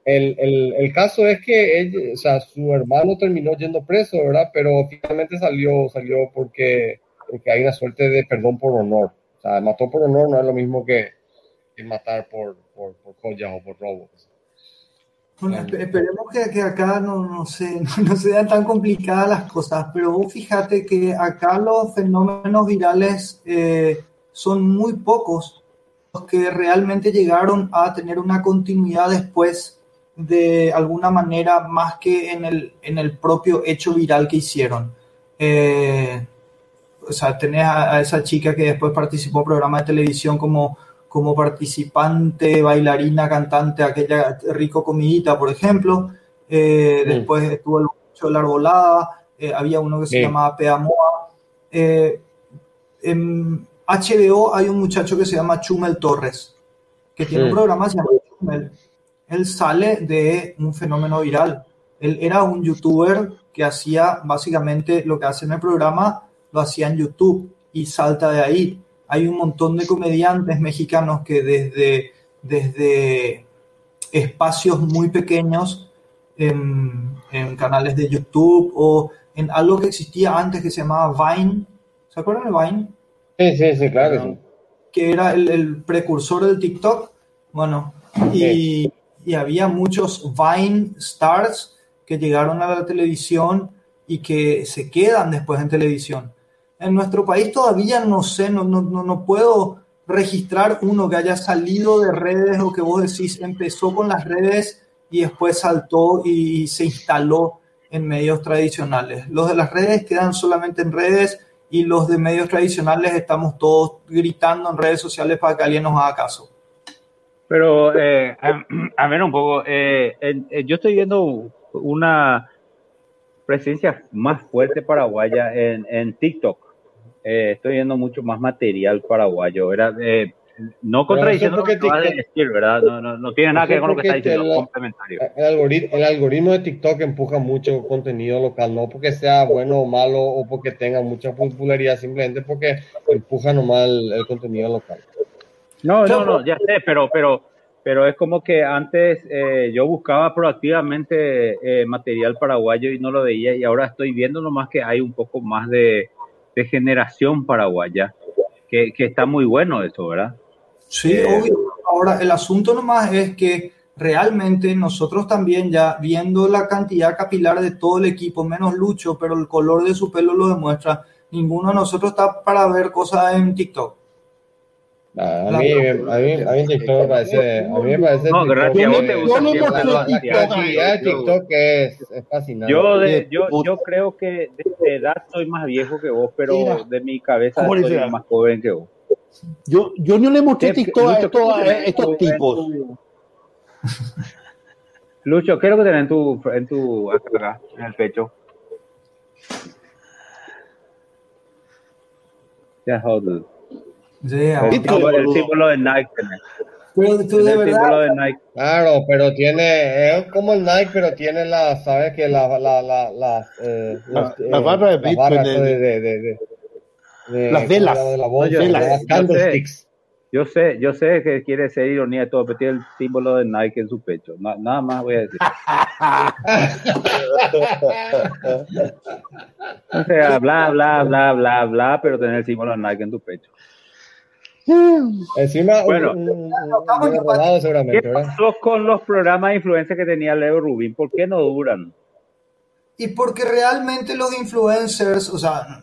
el, el, el, caso es que o sea, su hermano terminó yendo preso, ¿verdad? Pero finalmente salió, salió porque, porque hay una suerte de perdón por honor. O sea, mató por honor no es lo mismo que, que matar por, por, por joyas o por robos. Bueno, esperemos que, que acá no, no, se, no sean tan complicadas las cosas, pero vos fíjate que acá los fenómenos virales eh, son muy pocos los que realmente llegaron a tener una continuidad después de alguna manera más que en el, en el propio hecho viral que hicieron. Eh, o sea, tenés a, esa chica que después participó en programas de televisión como, como participante, bailarina, cantante, aquella Rico Comidita, por ejemplo. Eh, después estuvo el mucho de la arbolada, eh, había uno que se llamaba Peamoa. en HBO hay un muchacho que se llama Chumel Torres, que tiene un programa que se llama Chumel él sale de un fenómeno viral. Él era un youtuber que hacía básicamente lo que hace en el programa, lo hacía en YouTube y salta de ahí. Hay un montón de comediantes mexicanos que desde, desde espacios muy pequeños en, canales de YouTube o en algo que existía antes que se llamaba Vine. ¿Se acuerdan de Vine? Sí, sí, sí, claro. Que era el, precursor del TikTok. Bueno, y y había muchos Vine Stars que llegaron a la televisión y que se quedan después en televisión. En nuestro país todavía no sé, no, no, no puedo registrar uno que haya salido de redes o que vos decís empezó con las redes y después saltó y se instaló en medios tradicionales. Los de las redes quedan solamente en redes y los de medios tradicionales estamos todos gritando en redes sociales para que alguien nos haga caso. Pero, eh, a, ver un poco, eh, eh, yo estoy viendo una presencia más fuerte paraguaya en, en TikTok. Eh, estoy viendo mucho más material paraguayo. Era, no contradiciendo lo que TikTok, decir, ¿verdad? No, no, no tiene nada que ver con lo que está diciendo, el, complementario. El algoritmo, el algoritmo de TikTok empuja mucho contenido local, no porque sea bueno o malo o porque tenga mucha popularidad, simplemente porque empuja nomás el, el contenido local. No, no, no, ya sé, pero, pero, pero es como que antes eh, yo buscaba proactivamente eh, material paraguayo y no lo veía y ahora estoy viendo nomás que hay un poco más de, de generación paraguaya, que, que está muy bueno eso, ¿verdad? Sí, eh, obvio. Ahora, el asunto nomás es que realmente nosotros también ya viendo la cantidad capilar de todo el equipo, menos Lucho, pero el color de su pelo lo demuestra, ninguno de nosotros está para ver cosas en TikTok. A, mí, a, mí, a mí TikTok me parece, a mí me parece no, gracias, vos te gusta la actividad de TikTok es, es fascinante. Yo, de, yo, yo creo que de edad soy más viejo que vos, pero de mi cabeza soy más joven que vos. Yo, yo no le mostré TikTok a estos, estos tipos. Lucho, ¿qué es lo que tenés en tu, en tu acá, en el pecho? Ya, hold Yeah, el, símbolo, el símbolo de Nike tenés. Pero tú de el verdad, símbolo de Nike. Claro, pero tiene, es como el Nike, pero tiene la, ¿sabes? Que la, la, la, la, eh, La- la eh, barra de las Bitcoin barras de- de, de, de, de- de- Las velas. de la bolsa, No, yo- las candlesticks. Yo sé, yo sé que quiere ser ironía y todo, pero tiene el símbolo de Nike en su pecho. Na- nada más voy a decir. O sea, bla, bla, bla, bla, bla, pero tener el símbolo de Nike en tu pecho. Encima, Bueno. ¿Qué pasó con los programas de influencia que tenía Leo Rubin? ¿Por qué no duran? Y porque realmente los influencers, o sea,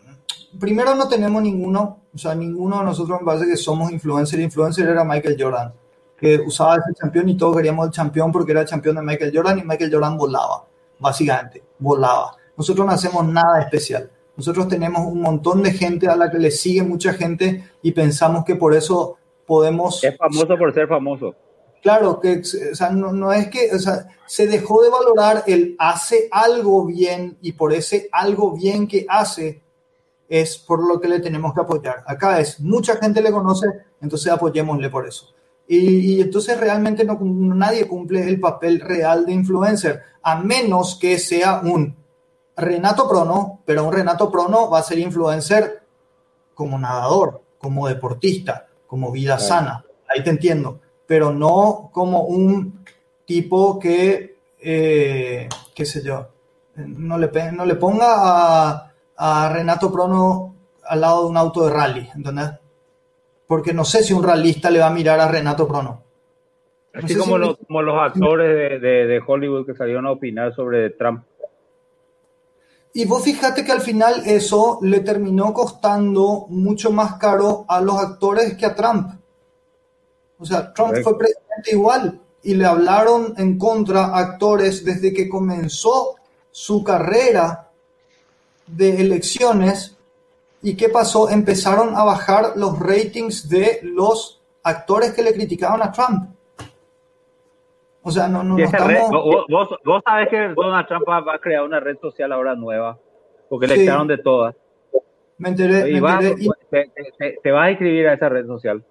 primero no tenemos ninguno, o sea, ninguno de nosotros me parece que somos influencer. Influencer era Michael Jordan, que usaba ese campeón y todos queríamos el campeón porque era el campeón de Michael Jordan y Michael Jordan volaba, básicamente, volaba. Nosotros no hacemos nada especial. Nosotros tenemos un montón de gente a la que le sigue mucha gente y pensamos que por eso podemos... Es famoso por ser famoso. Claro, que o sea, no, no es que o sea, se dejó de valorar el hace algo bien y por ese algo bien que hace es por lo que le tenemos que apoyar. Acá es, mucha gente le conoce, entonces apoyémosle por eso. Y, y entonces realmente no, nadie cumple el papel real de influencer, a menos que sea un Renato Prono, pero un Renato Prono va a ser influencer como nadador, como deportista, como vida Claro. sana. Ahí te entiendo pero no como un tipo que, eh, qué sé yo, no le, no le ponga a, a Renato Prono al lado de un auto de rally, ¿entendés? Porque no sé si un ralista le va a mirar a Renato Prono. No Así sé como, si- los, como los actores de, de, de Hollywood que salieron a opinar sobre Trump. Y vos fíjate que al final eso le terminó costando mucho más caro a los actores que a Trump. O sea, Trump Correcto. fue presidente igual y le hablaron en contra a actores desde que comenzó su carrera de elecciones. ¿Y qué pasó? Empezaron a bajar los ratings de los actores que le criticaban a Trump. O sea, no, no, no red- estamos... vos, vos, sabés que Donald Trump va, a crear una red social ahora nueva, porque le Sí. echaron de todas. Me enteré, Y me vas- enteré y te, te- te vas a inscribir a esa red social.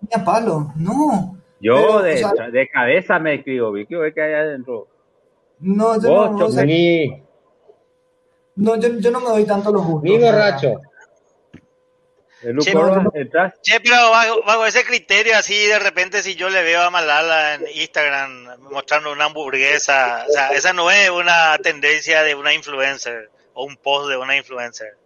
ni a palo, no. Yo Pero, de, o sea- de cabeza me escribo, Vicky, ve que hay adentro. No, yo Vos, no, o sea, Ni, no, yo, yo no me doy tanto los gustos. ni borracho. Che, pero bajo, bajo ese criterio, así de repente, si yo le veo a Malala en Instagram mostrando una hamburguesa, o sea, esa no es una tendencia de una influencer o un post de una influencer.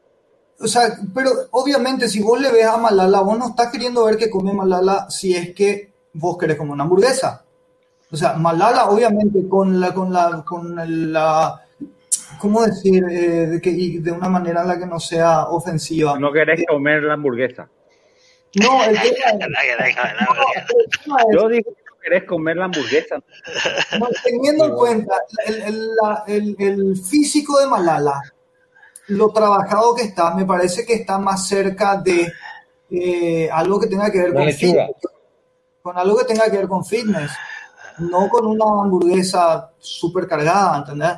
O sea, pero obviamente si vos le ves a Malala, vos no estás queriendo ver que come Malala si es que vos querés comer una hamburguesa. O sea, Malala obviamente con la, con la, con la, ¿cómo decir? Eh, de que, y de una manera en la que no sea ofensiva. No querés comer la hamburguesa. No, el tema Yo digo que no querés comer la hamburguesa. No, teniendo en cuenta el, el, la- el- el físico de Malala, lo trabajado que está, me parece que está más cerca de eh, algo que tenga que ver con lechuga. fitness, con algo que tenga que ver con fitness, no con una hamburguesa súper cargada, ¿entendés?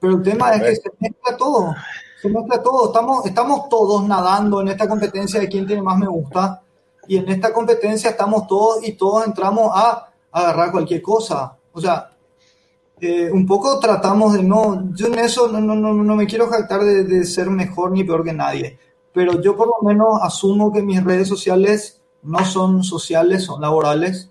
Pero el tema es que se mezcla todo, se mezcla todo. Estamos, estamos todos nadando en esta competencia de quién tiene más me gusta, y en esta competencia estamos todos y todos entramos a agarrar cualquier cosa. O sea, eh, un poco tratamos de no, yo en eso no, no, no, no me quiero jactar de, de ser mejor ni peor que nadie, pero yo por lo menos asumo que mis redes sociales no son sociales, son laborales.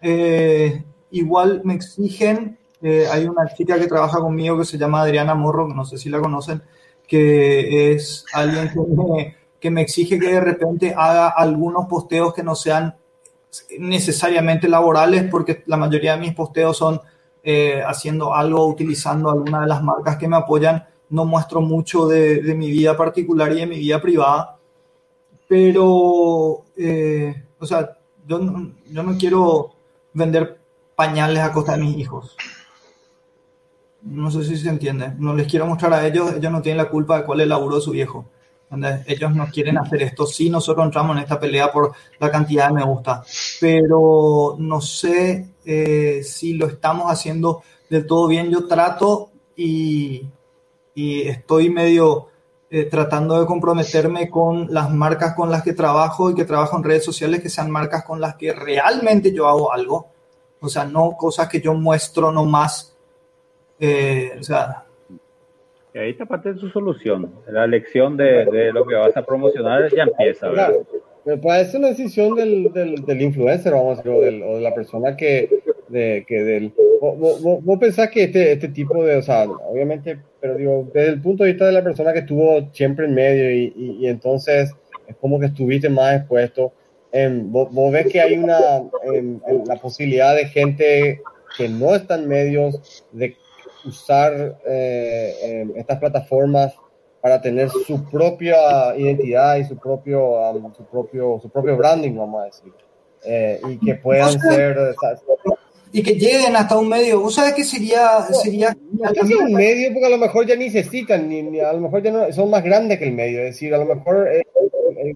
Eh, igual me exigen, eh, hay una chica que trabaja conmigo que se llama Adriana Morro, que no sé si la conocen, que es alguien que me, que me exige que de repente haga algunos posteos que no sean necesariamente laborales, porque la mayoría de mis posteos son eh, haciendo algo, utilizando alguna de las marcas que me apoyan. No muestro mucho de, de mi vida particular y de mi vida privada, pero, eh, o sea, yo yo no quiero vender pañales a costa de mis hijos. No sé si se entiende. No les quiero mostrar a ellos, ellos no tienen la culpa de cuál es el laburo de su viejo. Ellos no quieren hacer esto. Sí, nosotros entramos en esta pelea por la cantidad de me gusta, pero no sé eh, si lo estamos haciendo del todo bien. Yo trato y, y estoy medio eh, tratando de comprometerme con las marcas con las que trabajo y que trabajo en redes sociales, que sean marcas con las que realmente yo hago algo. O sea, no cosas que yo muestro nomás. Eh, o sea, Y ahí está parte de su solución. La elección de, de lo que vas a promocionar ya empieza, ¿verdad? Me parece una decisión del, del, del influencer, vamos a decir, o, del- o de la persona que, de, que del, vos, vos- vos- pensás que este, este tipo de, o sea, obviamente, pero digo, desde el punto de vista de la persona que estuvo siempre en medio y, y, y entonces es como que estuviste más expuesto, em, vos, vos ves que hay una, em, la posibilidad de gente que no está en medios de usar eh, estas plataformas para tener su propia identidad y su propio, um, su propio, su propio branding, vamos a decir. Eh, y que puedan O sea, ser, y que lleguen hasta un medio. ¿Vos sabés qué sería? sería no si un medio, porque a lo mejor ya necesitan, ni, ni- a lo mejor ya no, son más grandes que el medio, es decir, a lo mejor eh,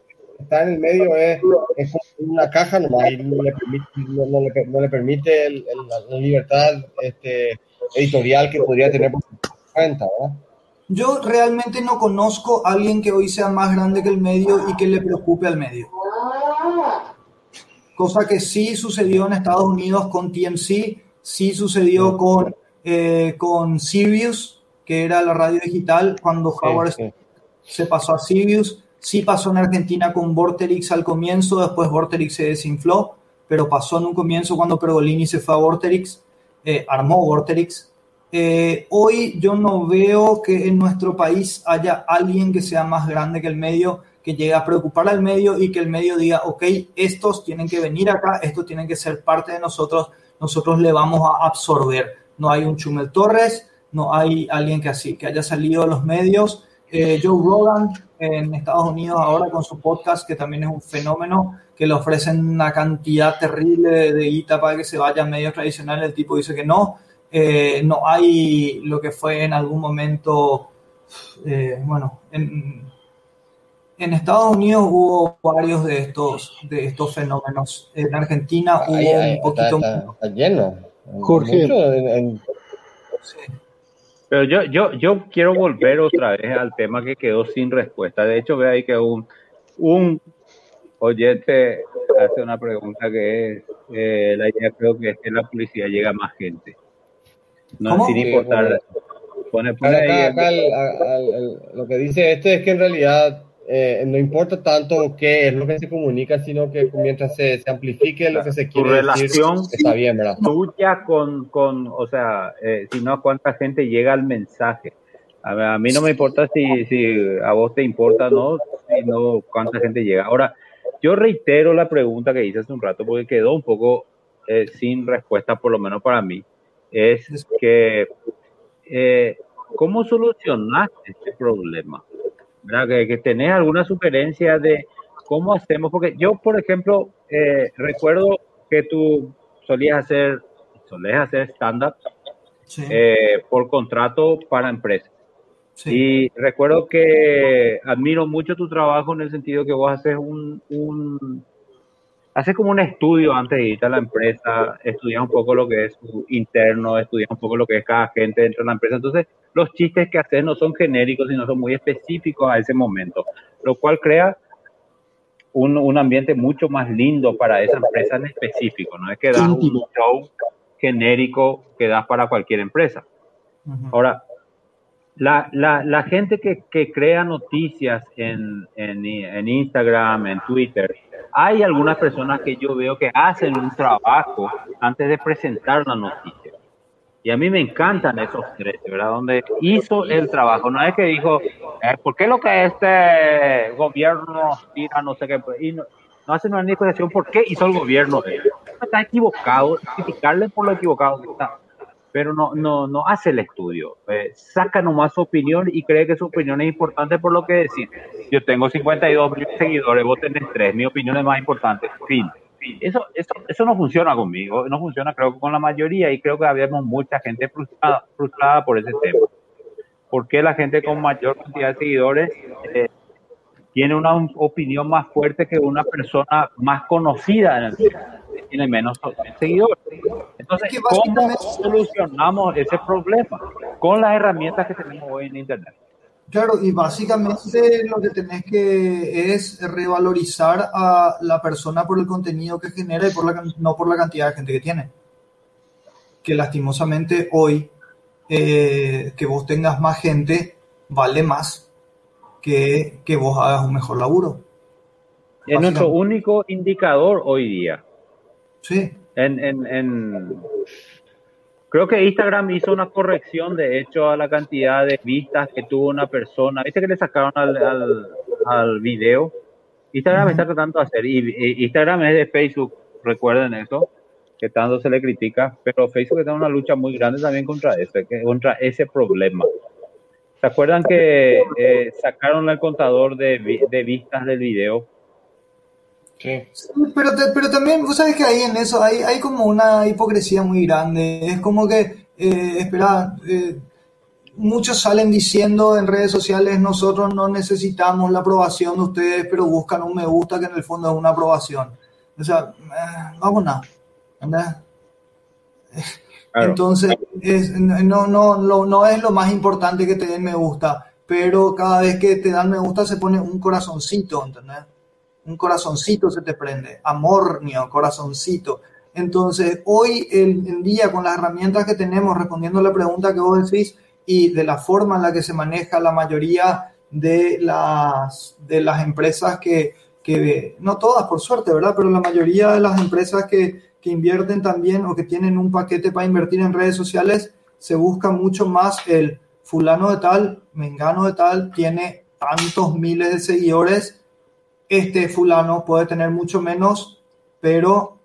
que está en el medio es, es como una caja nomás y no le permite, no, no le, no le permite el- el- la, libertad este, editorial que podría tener por cuenta, ¿verdad? Yo realmente no conozco a alguien que hoy sea más grande que el medio y que le preocupe al medio. Cosa que sí sucedió en Estados Unidos con TMC, sí sucedió con, eh, con Sirius, que era la radio digital, cuando Howard Sí, sí. se pasó a Sirius. Sí pasó en Argentina con Vorterix al comienzo, después Vorterix se desinfló, pero pasó en un comienzo cuando Pergolini se fue a Vorterix, eh, armó Vorterix. Eh, hoy yo no veo que en nuestro país haya alguien que sea más grande que el medio, que llegue a preocupar al medio y que el medio diga, ok, estos tienen que venir acá, estos tienen que ser parte de nosotros, nosotros le vamos a absorber. No hay un Chumel Torres, no hay alguien que así, que haya salido de los medios. Eh, Joe Rogan en Estados Unidos ahora con su podcast, que también es un fenómeno, que le ofrecen una cantidad terrible de, de guita para que se vaya a medios tradicionales, el tipo dice que no. Eh, no hay lo que fue en algún momento, eh, bueno, en, en Estados Unidos hubo varios de estos, de estos fenómenos. En Argentina hubo Ahí- ahí un poquito... está, está- está lleno. Jorge. Mucho en- en- sí. Pero yo, yo, yo quiero volver otra vez al tema que quedó sin respuesta. De hecho, ve ahí que un, un oyente hace una pregunta que es, eh, la idea creo que es que la policía llega a más gente. No ¿Cómo? sin importar. Pone, pone Acá, ahí, acá el- lo que dice este es que en realidad eh, no importa tanto qué es lo que se comunica, sino que mientras se, se amplifique lo que se Tu quiere decir, relación está bien, ¿verdad? tuya con, con o sea, eh, si no, cuánta gente llega al mensaje. A, a mí no me importa si, si a vos te importa no, sino cuánta gente llega. Ahora, yo reitero la pregunta que hice hace un rato porque quedó un poco eh, sin respuesta, por lo menos para mí. Es que eh, ¿cómo solucionaste este problema? Que, que, tenés alguna sugerencia de cómo hacemos, porque yo, por ejemplo, eh, recuerdo que tú solías hacer, solías hacer stand-up eh, por contrato para empresas. Y recuerdo que admiro mucho tu trabajo en el sentido que vos haces un, un haces como un estudio antes de irte a la empresa, estudias un poco lo que es su interno, estudias un poco lo que es cada gente dentro de la empresa. Entonces, los chistes que haces no son genéricos, sino son muy específicos a ese momento, lo cual crea un, un ambiente mucho más lindo para esa empresa en específico. No es que das un show genérico que das para cualquier empresa. Ahora, la, la, la, gente que, que crea noticias en, en, en, Instagram, en Twitter, hay algunas personas que yo veo que hacen un trabajo antes de presentar una noticia. Y a mí me encantan esos tres, ¿verdad? Donde hizo el trabajo. No es que dijo, eh, ¿por qué lo que este gobierno tira, no sé qué? Y no, no hacen una negociación, ¿por qué hizo el gobierno? Está equivocado, criticarle por lo equivocado que está pero no, no, no hace el estudio. Eh, saca nomás su opinión y cree que su opinión es importante por lo que decir. Yo tengo 52 mil seguidores, vos tenés 3, mi opinión es más importante. Fin. Eso, eso, eso no funciona conmigo, no funciona creo que con la mayoría y creo que habíamos mucha gente frustrada, frustrada por ese tema. ¿Por qué la gente con mayor cantidad de seguidores eh, tiene una opinión más fuerte que una persona más conocida en el tema? Tiene menos seguidores. Entonces, ¿cómo solucionamos ese problema? Con las herramientas que tenemos hoy en Internet. Claro, y básicamente lo que tenés que es revalorizar a la persona por el contenido que genera y por la, no por la cantidad de gente que tiene. Que lastimosamente hoy eh, que vos tengas más gente vale más que, que vos hagas un mejor laburo. Es nuestro único indicador hoy día. Sí. En, en, en, creo que Instagram hizo una corrección, de hecho, a la cantidad de vistas que tuvo una persona. ¿Viste que le sacaron al, al, al video? Instagram está tratando de hacer, y, Instagram es de Facebook, recuerden eso, que tanto se le critica, pero Facebook está en una lucha muy grande también contra ese, contra ese problema. ¿Se acuerdan que eh, sacaron el contador de, de vistas del video pero, pero también, vos sabes que ahí en eso hay, hay como una hipocresía muy grande. Es como que, eh, espera, eh, muchos salen diciendo en redes sociales, nosotros no necesitamos la aprobación de ustedes, pero buscan un me gusta que en el fondo es una aprobación. O sea, eh, vamos nada. Entonces, no, no, no, no es lo más importante que te den me gusta, pero cada vez que te dan me gusta se pone un corazoncito, ¿entendés? Un corazoncito se te prende, amor mío, corazoncito. Entonces, hoy en día, con las herramientas que tenemos, respondiendo a la pregunta que vos decís y de la forma en la que se maneja la mayoría de las, de las empresas que, que, no todas por suerte, ¿verdad? Pero la mayoría de las empresas que, que invierten también o que tienen un paquete para invertir en redes sociales, se busca mucho más el fulano de tal, mengano de tal, tiene tantos miles de seguidores este fulano puede tener mucho menos, pero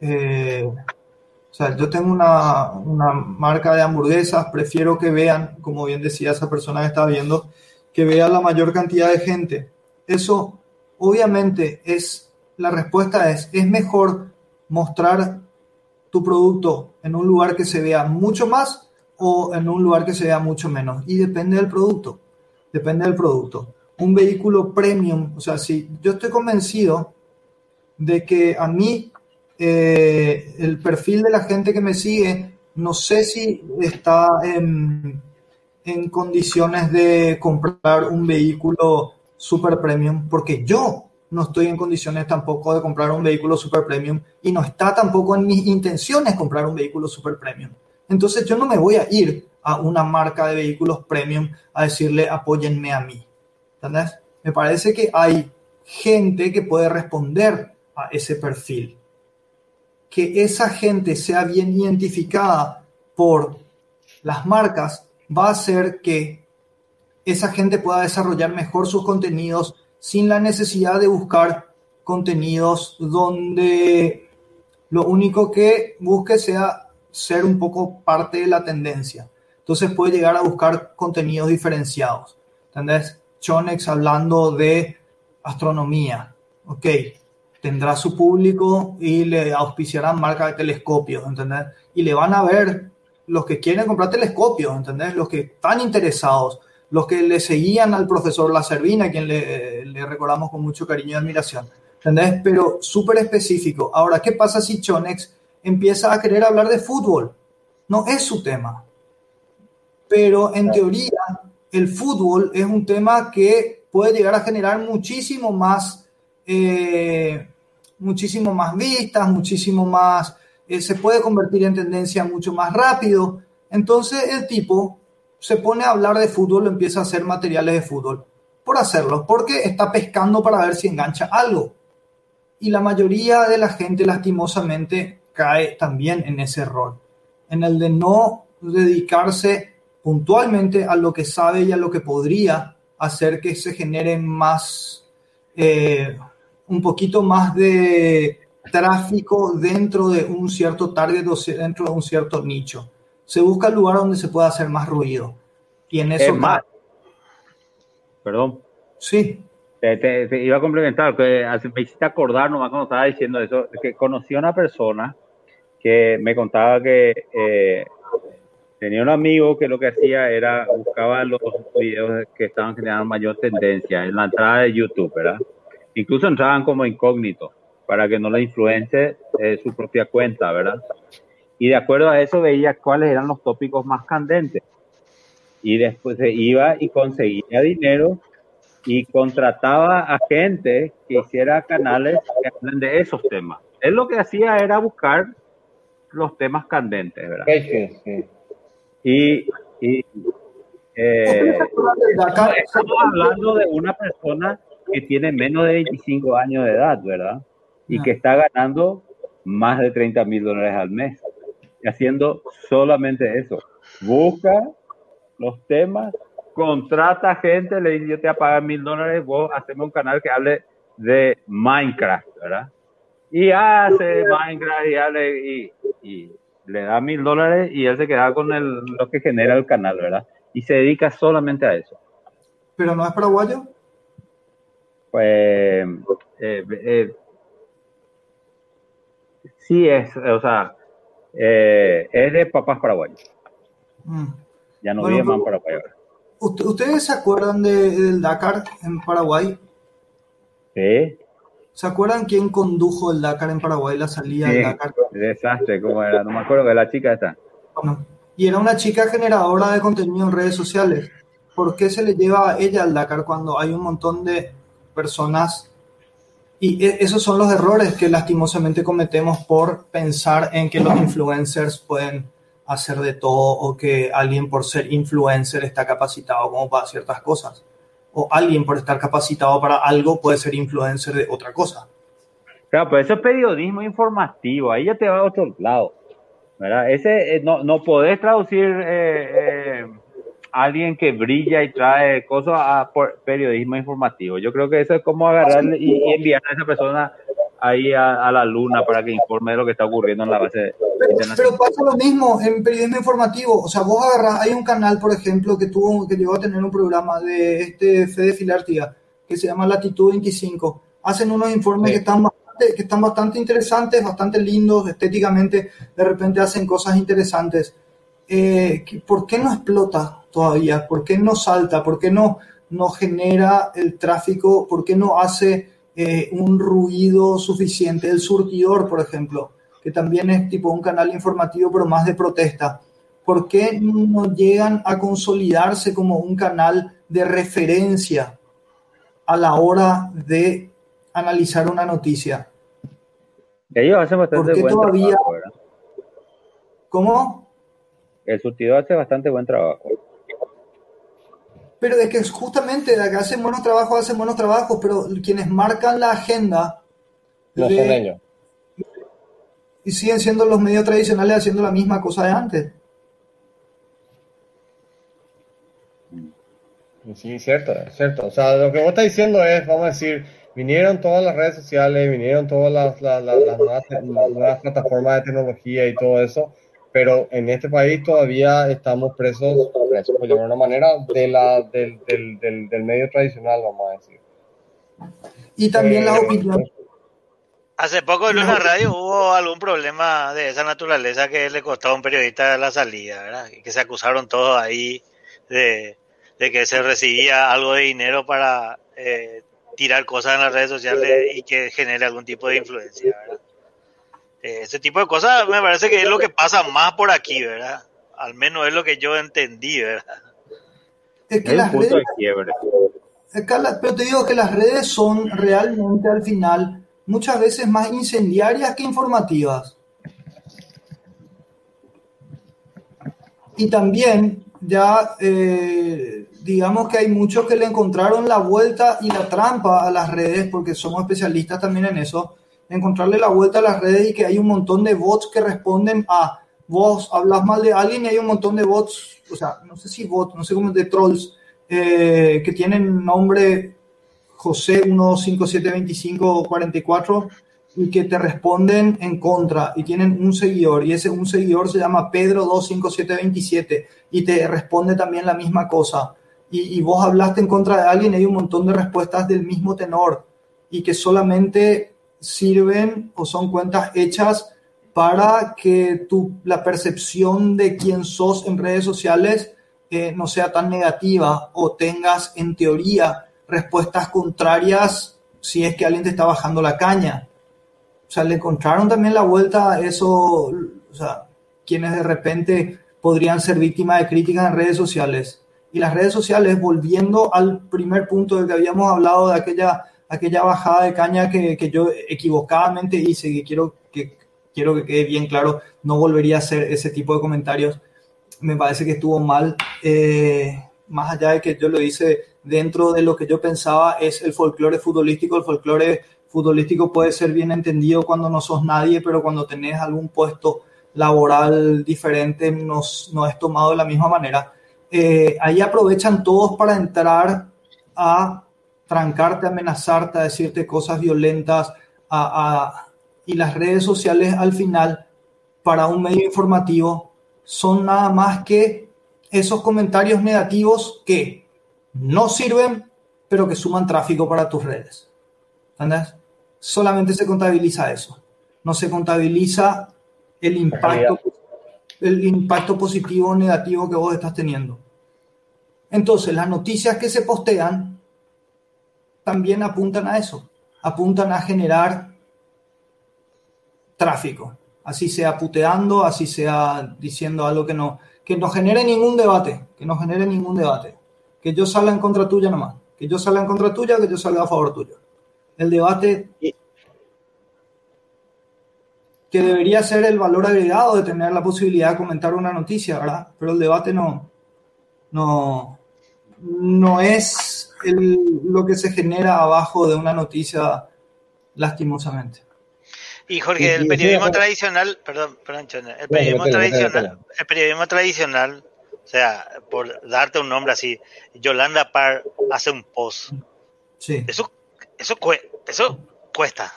eh, o sea, yo tengo una, una, marca de hamburguesas, prefiero que vean, como bien decía esa persona que está viendo, que vean la mayor cantidad de gente. Eso, obviamente, es, la respuesta es, es mejor mostrar tu producto en un lugar que se vea mucho más o en un lugar que se vea mucho menos. Y depende del producto, depende del producto un vehículo premium, o sea, si yo estoy convencido de que a mí eh, el perfil de la gente que me sigue, no sé si está en, en condiciones de comprar un vehículo super premium, porque yo no estoy en condiciones tampoco de comprar un vehículo super premium y no está tampoco en mis intenciones comprar un vehículo super premium. Entonces yo no me voy a ir a una marca de vehículos premium a decirle apóyenme a mí. Me parece que hay gente que puede responder a ese perfil. Que esa gente sea bien identificada por las marcas va a hacer que esa gente pueda desarrollar mejor sus contenidos sin la necesidad de buscar contenidos donde lo único que busque sea ser un poco parte de la tendencia. Entonces puede llegar a buscar contenidos diferenciados. ¿Entendés? Chonex hablando de astronomía. Ok, tendrá su público y le auspiciarán marca de telescopios, ¿entendés? Y le van a ver los que quieren comprar telescopios, ¿entendés? Los que están interesados, los que le seguían al profesor La Servina, a quien le, le recordamos con mucho cariño y admiración, ¿entendés? Pero súper específico. Ahora, ¿qué pasa si Chonex empieza a querer hablar de fútbol? No es su tema. Pero en teoría, el fútbol es un tema que puede llegar a generar muchísimo más, eh, muchísimo más vistas, muchísimo más, eh, se puede convertir en tendencia mucho más rápido. Entonces el tipo se pone a hablar de fútbol, empieza a hacer materiales de fútbol por hacerlo, porque está pescando para ver si engancha algo. Y la mayoría de la gente lastimosamente cae también en ese error, en el de no dedicarse puntualmente a lo que sabe y a lo que podría hacer que se genere más, eh, un poquito más de tráfico dentro de un cierto target o dentro de un cierto nicho. Se busca el lugar donde se pueda hacer más ruido. Y en eso... más, perdón. Sí. Te, iba a complementar, que me hiciste acordar nomás cuando estaba diciendo eso, que conocí a una persona que me contaba que eh, tenía un amigo que lo que hacía era buscaba los videos que estaban generando mayor tendencia en la entrada de YouTube, ¿verdad? Incluso entraban como incógnitos para que no la influence eh, su propia cuenta, ¿verdad? Y de acuerdo a eso veía cuáles eran los tópicos más candentes. Y después se iba y conseguía dinero y contrataba a gente que hiciera canales que hablen de esos temas. Él lo que hacía era buscar los temas candentes, ¿verdad? Sí, sí. Y, y eh, estamos hablando de una persona que tiene menos de 25 años de edad, ¿verdad? Y que está ganando más de 30 mil dólares al mes, haciendo solamente eso. Busca los temas, contrata gente, le dice, yo te voy a pagar mil dólares, vos hacemos un canal que hable de Minecraft, ¿verdad? Y hace Minecraft y hable y, y le da mil dólares y él se queda con el, lo que genera el canal, ¿verdad? Y se dedica solamente a eso. ¿Pero no es paraguayo? Pues eh, eh, sí es, o sea, eh, es de papás paraguayos. Mm. Ya no vive más en Paraguay ahora. ¿Ustedes se acuerdan de, del Dakar en Paraguay? Sí. ¿Se acuerdan quién condujo el Dakar en Paraguay, la salida del Dakar? Desastre, ¿cómo era? No me acuerdo que la chica está. Bueno, y era una chica generadora de contenido en redes sociales. ¿Por qué se le lleva a ella al Dakar cuando hay un montón de personas? Y e, esos son los errores que lastimosamente cometemos por pensar en que los influencers pueden hacer de todo o que alguien por ser influencer está capacitado como para ciertas cosas o alguien por estar capacitado para algo puede ser influencer de otra cosa. Claro, pero eso es periodismo informativo, ahí ya te va a otro lado. ¿verdad? Ese, eh, no, no podés traducir eh, eh, alguien que brilla y trae cosas a por periodismo informativo. Yo creo que eso es como agarrarle y, y enviar a esa persona ahí a, la luna para que informe de lo que está ocurriendo en la base pero, pero, pasa lo mismo en periodismo informativo o sea vos agarras hay un canal por ejemplo que tuvo que llegó a tener un programa de este Fede Filartia que se llama Latitud 25 hacen unos informes que están bastante, que están bastante interesantes bastante lindos estéticamente de repente hacen cosas interesantes eh, ¿por qué no explota todavía? ¿por qué no salta? ¿por qué no, no genera el tráfico? ¿por qué no hace eh, un ruido suficiente. El surtidor, por ejemplo, que también es tipo un canal informativo, pero más de protesta. ¿Por qué no llegan a consolidarse como un canal de referencia a la hora de analizar una noticia? Ellos hacen bastante buen todavía... trabajo, ¿Cómo? El surtidor hace bastante buen trabajo. Pero es que justamente de que hacen buenos trabajos, hacen buenos trabajos, pero quienes marcan la agenda. Los son ellos. Y siguen siendo los medios tradicionales haciendo la misma cosa de antes. Sí, cierto, cierto. O sea, lo que vos estás diciendo es, vamos a decir, vinieron todas las redes sociales, vinieron todas las, las, nuevas, plataformas de tecnología y todo eso, pero en este país todavía estamos presos, presos de alguna manera, de la, del, del, del, del, medio tradicional, vamos a decir. Y también eh, las opiniones. Hace poco en una radio hubo algún problema de esa naturaleza que le costó a un periodista la salida, ¿verdad? Y que se acusaron todos ahí de, de que se recibía algo de dinero para eh, tirar cosas en las redes sociales y que genere algún tipo de influencia, ¿verdad? Eh, ese tipo de cosas me parece que es lo que pasa más por aquí, ¿verdad? Al menos es lo que yo entendí, ¿verdad? Es que las redes, pero te digo que las redes son realmente al final muchas veces más incendiarias que informativas. Y también ya eh, digamos que hay muchos que le encontraron la vuelta y la trampa a las redes, porque somos especialistas también en eso, encontrarle la vuelta a las redes y que hay un montón de bots que responden a vos hablas mal de alguien y hay un montón de bots, o sea, no sé si bots, no sé cómo de trolls, eh, que tienen nombre José 1572544 y que te responden en contra y tienen un seguidor y ese un seguidor se llama Pedro 25727 y te responde también la misma cosa. Y, y, vos hablaste en contra de alguien y hay un montón de respuestas del mismo tenor y que solamente sirven o son cuentas hechas para que tu, la percepción de quién sos en redes sociales eh, no sea tan negativa o tengas en teoría respuestas contrarias si es que alguien te está bajando la caña. O sea, le encontraron también la vuelta a eso, o sea, quienes de repente podrían ser víctimas de críticas en redes sociales. Y las redes sociales, volviendo al primer punto del que habíamos hablado de aquella, aquella bajada de caña que, que yo equivocadamente hice, que quiero que, quiero que quede bien claro, no volvería a hacer ese tipo de comentarios. Me parece que estuvo mal. Eh, más allá de que yo lo hice dentro de lo que yo pensaba es el folclore futbolístico. El folclore futbolístico puede ser bien entendido cuando no sos nadie, pero cuando tenés algún puesto laboral diferente no, no es tomado de la misma manera. Eh, ahí aprovechan todos para entrar a trancarte, amenazarte, a decirte cosas violentas, a, y las redes sociales al final, para un medio informativo, son nada más que esos comentarios negativos que no sirven, pero que suman tráfico para tus redes. ¿Entendés? Solamente se contabiliza eso. No se contabiliza el impacto, el impacto positivo o negativo que vos estás teniendo. Entonces, las noticias que se postean también apuntan a eso, apuntan a generar tráfico, así sea puteando, así sea diciendo algo que no, que no genere ningún debate, que no genere ningún debate, que yo salga en contra tuya nomás, que yo salga en contra tuya, que yo salga a favor tuyo. El debate que debería ser el valor agregado de tener la posibilidad de comentar una noticia, ¿verdad? Pero el debate no, no, no es lo que se genera abajo de una noticia lastimosamente. Y Jorge, el periodismo tradicional, perdón, perdón, el periodismo tradicional, el periodismo tradicional, o sea, por darte un nombre así, Yolanda Par hace un post. Sí. Eso, eso, eso cuesta.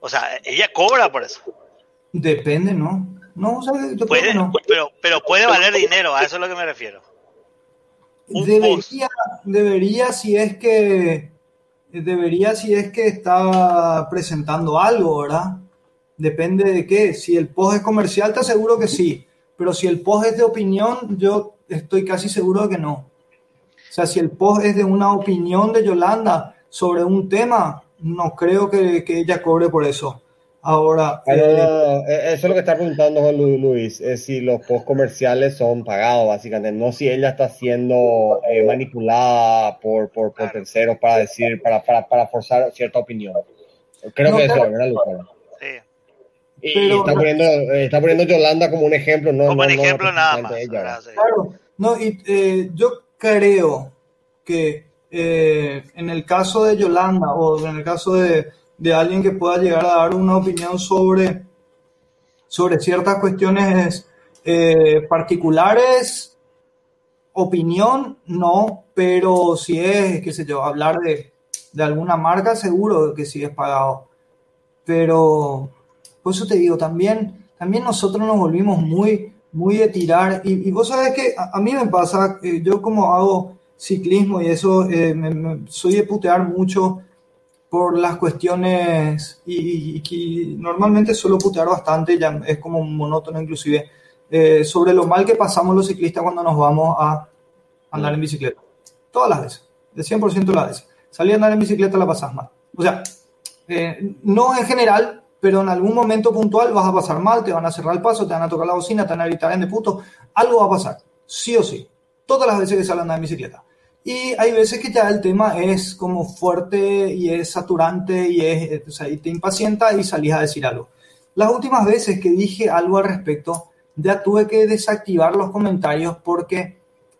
O sea, ella cobra por eso. Depende, ¿no? No, o sea, puede, no. Pero, pero puede valer dinero, a eso es lo que me refiero. Debería, debería si es que debería si es que está presentando algo, ¿verdad? Depende de qué. Si el post es comercial, te aseguro que sí. Pero si el post es de opinión, yo estoy casi seguro de que no. O sea, si el post es de una opinión de Yolanda sobre un tema, no creo que, que ella cobre por eso. Ahora. Ah, eh, eh, eso es lo que está preguntando Juan Luis, es si los post comerciales son pagados, básicamente, no si ella está siendo eh, manipulada por, por, por, terceros para decir, para, para, para forzar cierta opinión. Creo que eso, ¿verdad, Lucas? Sí. Y está, poniendo, está poniendo Yolanda como un ejemplo, no como un ejemplo nada más. Claro, no, y eh, yo creo que eh, en el caso de Yolanda o en el caso de, de, alguien que pueda llegar a dar una opinión sobre, sobre ciertas cuestiones eh, particulares, opinión, no, pero si es, qué sé yo, hablar de, de alguna marca, seguro que sí es pagado. Pero por eso te digo, también, también nosotros nos volvimos muy, muy de tirar. Y, vos sabés que a, mí me pasa, eh, yo como hago ciclismo y eso, eh, soy de putear mucho por las cuestiones y, y, normalmente suelo putear bastante, ya es como monótono inclusive, eh, sobre lo mal que pasamos los ciclistas cuando nos vamos a andar en bicicleta. Todas las veces, de 100% de las veces. Salir a andar en bicicleta la pasas mal. O sea, no en general, pero en algún momento puntual vas a pasar mal, te van a cerrar el paso, te van a tocar la bocina, te van a gritar en de puto, algo va a pasar, sí o sí, todas las veces que salen en bicicleta. Y hay veces que ya el tema es como fuerte y es saturante y, es, o sea, y te impacienta y salís a decir algo. Las últimas veces que dije algo al respecto, ya tuve que desactivar los comentarios porque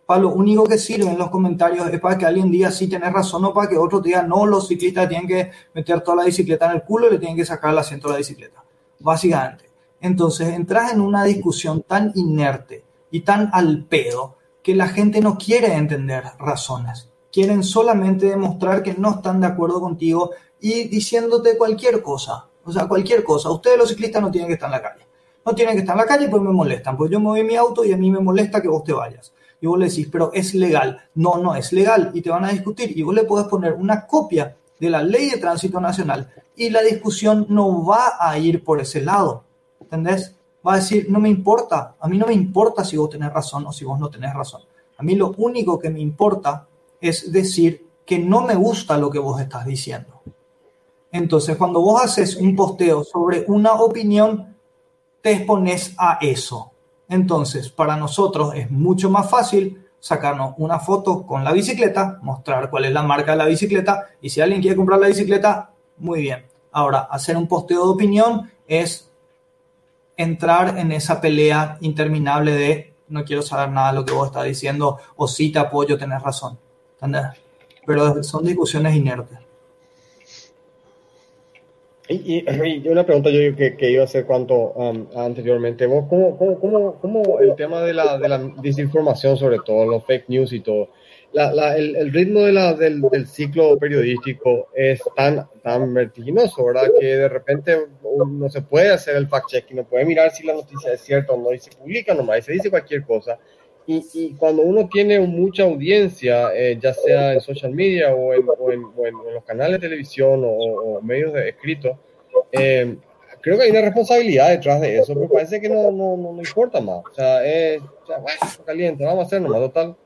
para lo único que sirve en los comentarios es para que alguien diga si sí, tenés razón o para que otro diga no, los ciclistas tienen que meter toda la bicicleta en el culo y le tienen que sacar el asiento de la bicicleta. Básicamente. Entonces entras en una discusión tan inerte y tan al pedo que la gente no quiere entender razones. Quieren solamente demostrar que no están de acuerdo contigo y diciéndote cualquier cosa. O sea, cualquier cosa. Ustedes los ciclistas no tienen que estar en la calle. No tienen que estar en la calle pues me molestan. Pues yo me mi auto y a mí me molesta que vos te vayas y vos le decís, pero es legal. No, no es legal y te van a discutir y vos le podés poner una copia de la ley de tránsito nacional y la discusión no va a ir por ese lado. ¿Entendés? Va a decir, no me importa, a mí no me importa si vos tenés razón o si vos no tenés razón. A mí lo único que me importa es decir que no me gusta lo que vos estás diciendo. Entonces, cuando vos haces un posteo sobre una opinión, te expones a eso. Entonces, para nosotros es mucho más fácil sacarnos una foto con la bicicleta, mostrar cuál es la marca de la bicicleta y si alguien quiere comprar la bicicleta, muy bien. Ahora, hacer un posteo de opinión es entrar en esa pelea interminable de no quiero saber nada de lo que vos estás diciendo o si te apoyo, tenés razón. ¿Entendés? Pero son discusiones inertes. Y, y, una pregunta yo que, que iba a hacer cuanto um, anteriormente, ¿cómo, cómo, cómo, cómo, el tema de la, de la, desinformación sobre todo, los fake news y todo, la, la, el, el, ritmo de la, del, del, ciclo periodístico es tan, tan vertiginoso, ¿verdad? Que de repente no se puede hacer el fact-checking, no puede mirar si la noticia es cierta o no, y se publica nomás, y se dice cualquier cosa. Y, y, cuando uno tiene mucha audiencia, eh, ya sea en social media o en, o en, o en los canales de televisión o, o medios de escrito, eh, creo que hay una responsabilidad detrás de eso, pero parece que no, no, no, importa más. O sea, es, o sea, bueno, caliente, vamos a hacer nomás, total.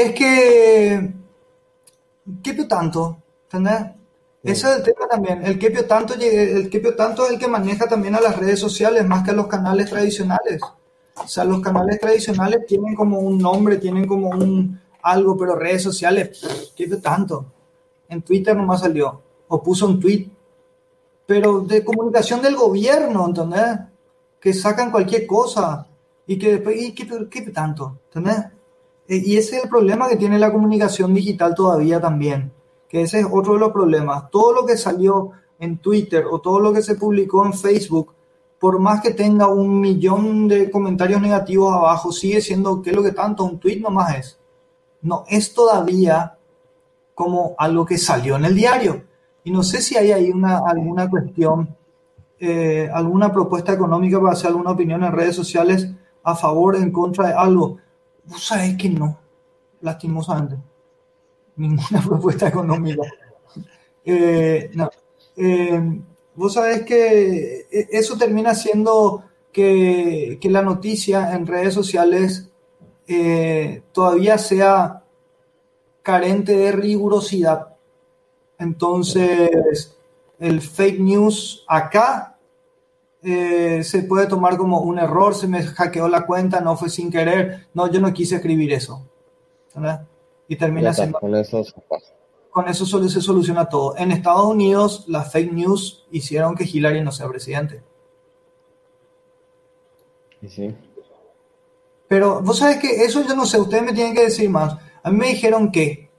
Es que, ¿qué pio tanto? ¿Entendés? Ese es el tema también. El que tanto, el que tanto es el que maneja también a las redes sociales más que a los canales tradicionales. O sea, los canales tradicionales tienen como un nombre, tienen como un algo, pero redes sociales, ¿qué tanto? En Twitter nomás salió, o puso un tweet, pero de comunicación del gobierno, ¿entendés? Que sacan cualquier cosa y que después, ¿y qué, qué tanto? ¿Entendés? E, y ese es el problema que tiene la comunicación digital todavía también, que ese es otro de los problemas. Todo lo que salió en Twitter o todo lo que se publicó en Facebook por más que tenga un millón de comentarios negativos abajo, sigue siendo, ¿qué es lo que tanto? Un tweet nomás es. No, es todavía como algo que salió en el diario. Y no sé si hay una, alguna cuestión, eh, alguna propuesta económica para hacer alguna opinión en redes sociales a favor o en contra de algo. Vos sabés que no, lastimosamente. Ninguna propuesta económica. Eh, no. Eh, vos sabés que e, eso termina siendo que, la noticia en redes sociales eh, todavía sea carente de rigurosidad. Entonces, el fake news acá eh, se puede tomar como un error, se me hackeó la cuenta, no fue sin querer, no, yo no quise escribir eso. Y termina siendo... Con eso con eso solo se soluciona todo. En Estados Unidos, las fake news hicieron que Hillary no sea presidente. Sí. Pero vos sabés que eso yo no sé, ustedes me tienen que decir más. A mí me dijeron que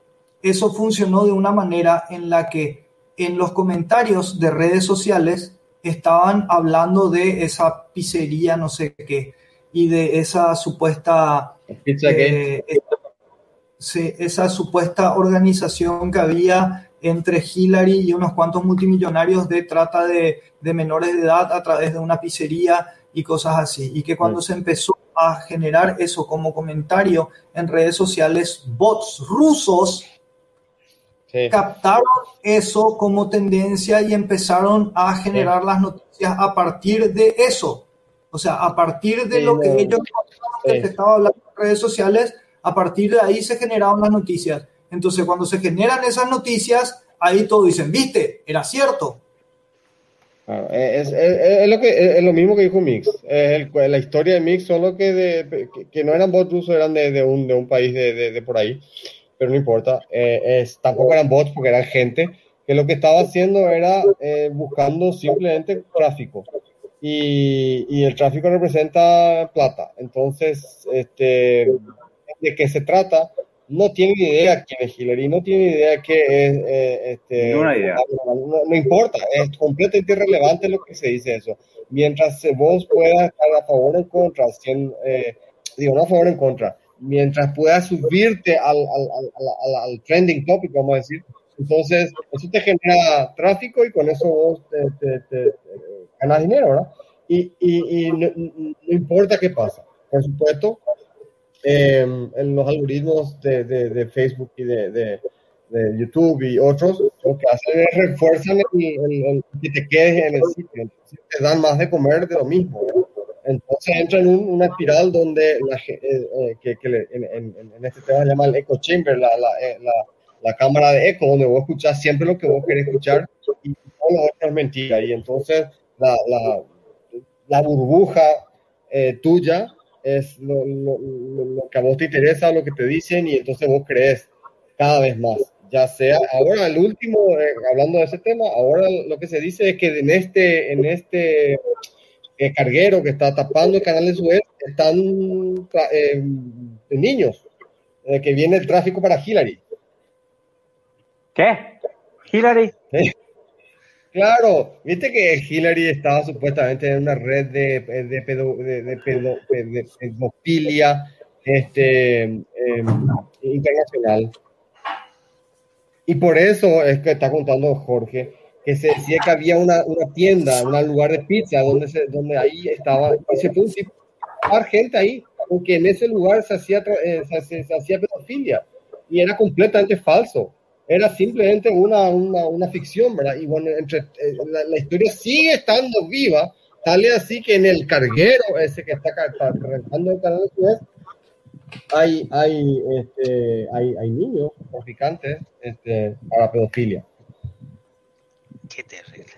eso funcionó de una manera en la que en los comentarios de redes sociales estaban hablando de esa pizzería, no sé qué, y de esa supuesta esa supuesta organización que había entre Hillary y unos cuantos multimillonarios de trata de, de menores de edad a través de una pizzería y cosas así. Y que cuando se empezó a generar eso como comentario en redes sociales, bots rusos captaron eso como tendencia y empezaron a generar las noticias a partir de eso. O sea, a partir de lo que ellos que te estaba hablando en redes sociales, a partir de ahí se generaron las noticias. Entonces, cuando se generan esas noticias, ahí todos dicen, viste, era cierto. es, es, lo que, es lo mismo que dijo Mix. la historia de Mix solo que, de, que, no eran bots rusos, eran de, de, un, de un país de, de, por ahí pero no importa. Eh, es, tampoco eran bots porque eran gente que lo que estaba haciendo era eh, buscando simplemente tráfico. Y, y, el tráfico representa plata. Entonces, este, de qué se trata, no tiene idea quién es Hillary, no tiene idea qué es. Eh, este, idea. No, no, importa, es completamente irrelevante lo que se dice eso. Mientras vos puedas estar a favor o en contra, digo, no a favor o en contra, mientras puedas subirte al, al, al, trending topic, vamos a decir. Entonces, eso te genera tráfico y con eso vos te, ganas dinero, ¿verdad? Y, y, no, importa qué pasa. Por supuesto, eh, en los algoritmos de, de Facebook y de, YouTube y otros, lo que hacen es refuerzan el, que te quedes en el sitio. Te dan más de comer de lo mismo. ¿verdad? Entonces entra en una espiral donde la, eh, eh, que, que en, en, este tema se llama el echo chamber, la, la, eh, la, cámara de eco, donde vos escuchás siempre lo que vos querés escuchar y todo lo otro es mentira. Y entonces la, burbuja tuya es lo, lo, lo, que a vos te interesa, lo que te dicen y entonces vos crees cada vez más. Ya sea, ahora el último, hablando de ese tema, ahora lo que se dice es que en este, en este carguero que está tapando el canal de Suez están eh, niños, eh, que viene el tráfico para Hillary. ¿Qué? ¿Hillary? Claro, viste que Hillary estaba supuestamente en una red de, de, pedo, de, pedofilia este, em, internacional. Y por eso es que está contando Jorge que se decía que había una, una tienda, un lugar de pizza donde, se, donde ahí estaba, y se fue un tipo, gente ahí, porque en ese lugar se hacía, eh, se, se, hacía pedofilia, y era completamente falso, era simplemente una, una, una ficción, ¿verdad? Y bueno, entre, eh, la, la, historia sigue estando viva, tal y así que en el carguero ese que está, está rentando el canal de Suez, hay, hay, este, hay, hay niños traficantes este, para pedofilia. Qué terrible.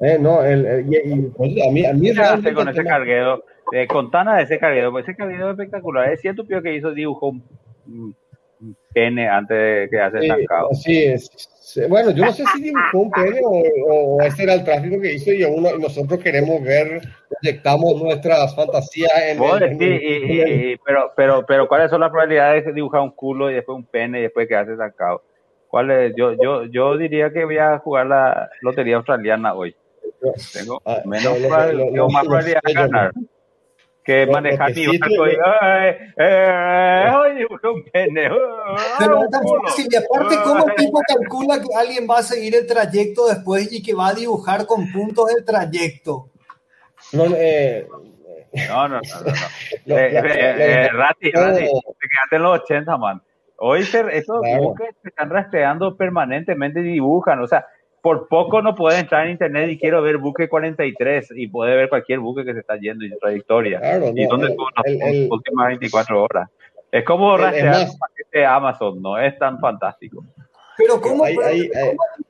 Eh, no, el, el, y, pues, a mí, a mí ¿Qué con ese carguero? Eh, contana de ese carguero, pues ese carguero es espectacular. Es cierto, Pío, que hizo dibujo un, pene antes de que hace estancado. Sí, es. Bueno, yo no sé si dibujó un pene o, o, ese era el tráfico que hizo y, uno, y nosotros queremos ver, proyectamos nuestras fantasías en, el, en, y, y, pero, pero, pero, ¿cuáles son las probabilidades de dibujar un culo y después un pene y después que hace estancado? ¿Cuál es? Yo, yo, yo diría que voy a jugar la lotería australiana hoy. Tengo ah, menos lo, más probabilidad de ganar que manejar mi barco y ¡ay! un pene! Pero es tan fácil. Y aparte, ¿cómo el tipo calcula que alguien va a seguir el trayecto después y que va a dibujar con puntos el trayecto? No, eh, no, no, no. no, eh, eh, Rati, Rati, te quedaste en los 80, man. Hoy se, esos claro. se están rastreando permanentemente y dibujan, o sea, por poco no puede entrar en internet y quiero ver buque 43 y puede ver cualquier buque que se está yendo en trayectoria. Claro, y no, dónde estuvo las últimas 24 horas. Es como rastrear un paquete de Amazon, no es tan fantástico. Pero ¿cómo, hay, hay,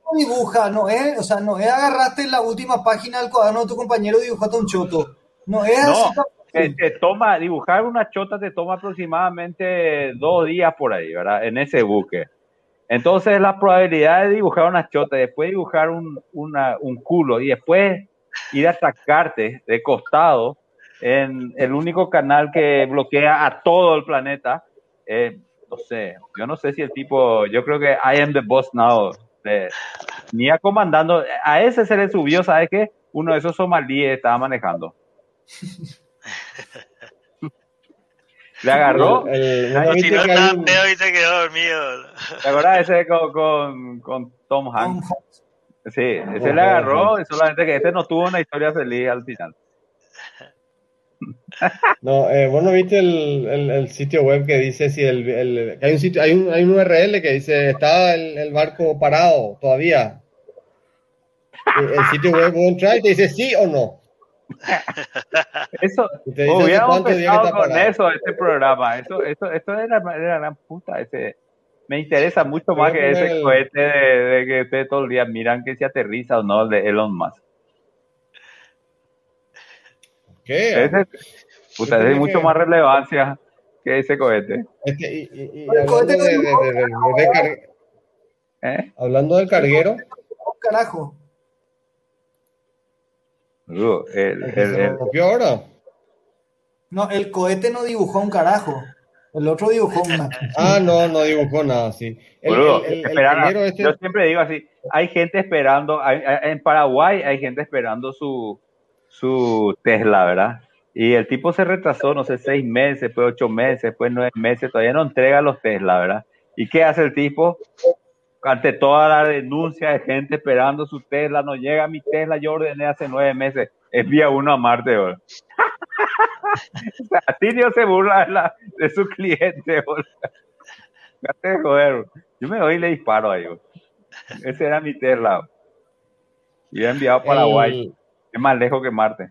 ¿cómo dibuja? No es, o sea, no es agarraste la última página del cuaderno de tu compañero y dibujaste un choto. No es no, así te toma, dibujar una chota te toma aproximadamente dos días por ahí, ¿verdad? En ese buque. Entonces la probabilidad de dibujar una chota, después dibujar un, una, un culo y después ir a sacarte de costado en el único canal que bloquea a todo el planeta, eh, no sé, yo no sé si el tipo, yo creo que I am the boss now, eh, ni a comandando, a ese se le subió, ¿sabes qué? Uno de esos somalíes estaba manejando. Le agarró. El, el, si no estaba un... y se quedó dormido. ¿Te acuerdas ese con, con, con Tom Hanks? Sí, ese le agarró, y solamente que ese no tuvo una historia feliz al final. No, eh, bueno, viste el, el, el, sitio web que dice si el, el, hay un sitio, hay un, hay un URL que dice está el, el barco parado todavía. El, sitio web vos entrar y te dice sí o no. Eso, hubiéramos empezado con eso, este programa. Eso, eso, esto es la, la gran puta. Ese, me interesa mucho más que ese el... cohete de, de, que ustedes todo el día miran que se aterriza o no de Elon Musk. ¿Qué? Ese, puta, es mucho que... más relevancia que ese cohete. Es que, y, y, y hablando, de, de, de, car... ¿Eh? hablando del carguero. Carajo. El, el, ¿Se rompió ahora? No, el cohete no dibujó un carajo. El otro dibujó una. ah, no, no dibujó nada, sí. El, Boludo, el, el, este... Yo siempre digo así, hay gente esperando, hay, en Paraguay hay gente esperando su, su Tesla, ¿verdad? Y el tipo se retrasó, no sé, seis meses, después ocho meses, después nueve meses, todavía no entrega los Tesla, ¿verdad? ¿Y qué hace el tipo? Ante toda la denuncia de gente esperando su Tesla, no llega mi Tesla, yo ordené hace nueve meses, envía uno a Marte, sea, Tilio se burla de, la, de su cliente, yo me doy y le disparo a ellos. Ese era mi Tesla. Y he enviado a Paraguay. Es más lejos que Marte.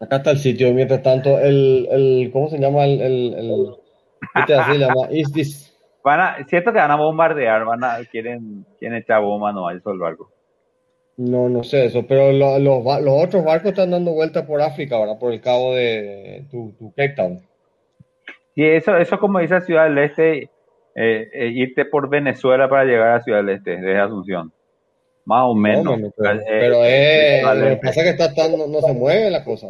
Acá está el sitio, mientras tanto, el, el ¿cómo se llama? El, el, el ¿qué así llama? Is this? Van a, cierto que van a bombardear, van a, quieren, quieren echar bomba, no, el barco. No, no sé eso, pero lo, los, los otros barcos están dando vueltas por África ahora, por el cabo de tu, tu Cape Town. Y eso, eso como dice Ciudad del Este, eh, eh, irte por Venezuela para llegar a Ciudad del Este, desde Asunción. Más o menos. No, pero, eh, pero eh, lo que pasa es que está tan, no, no, se mueve la cosa.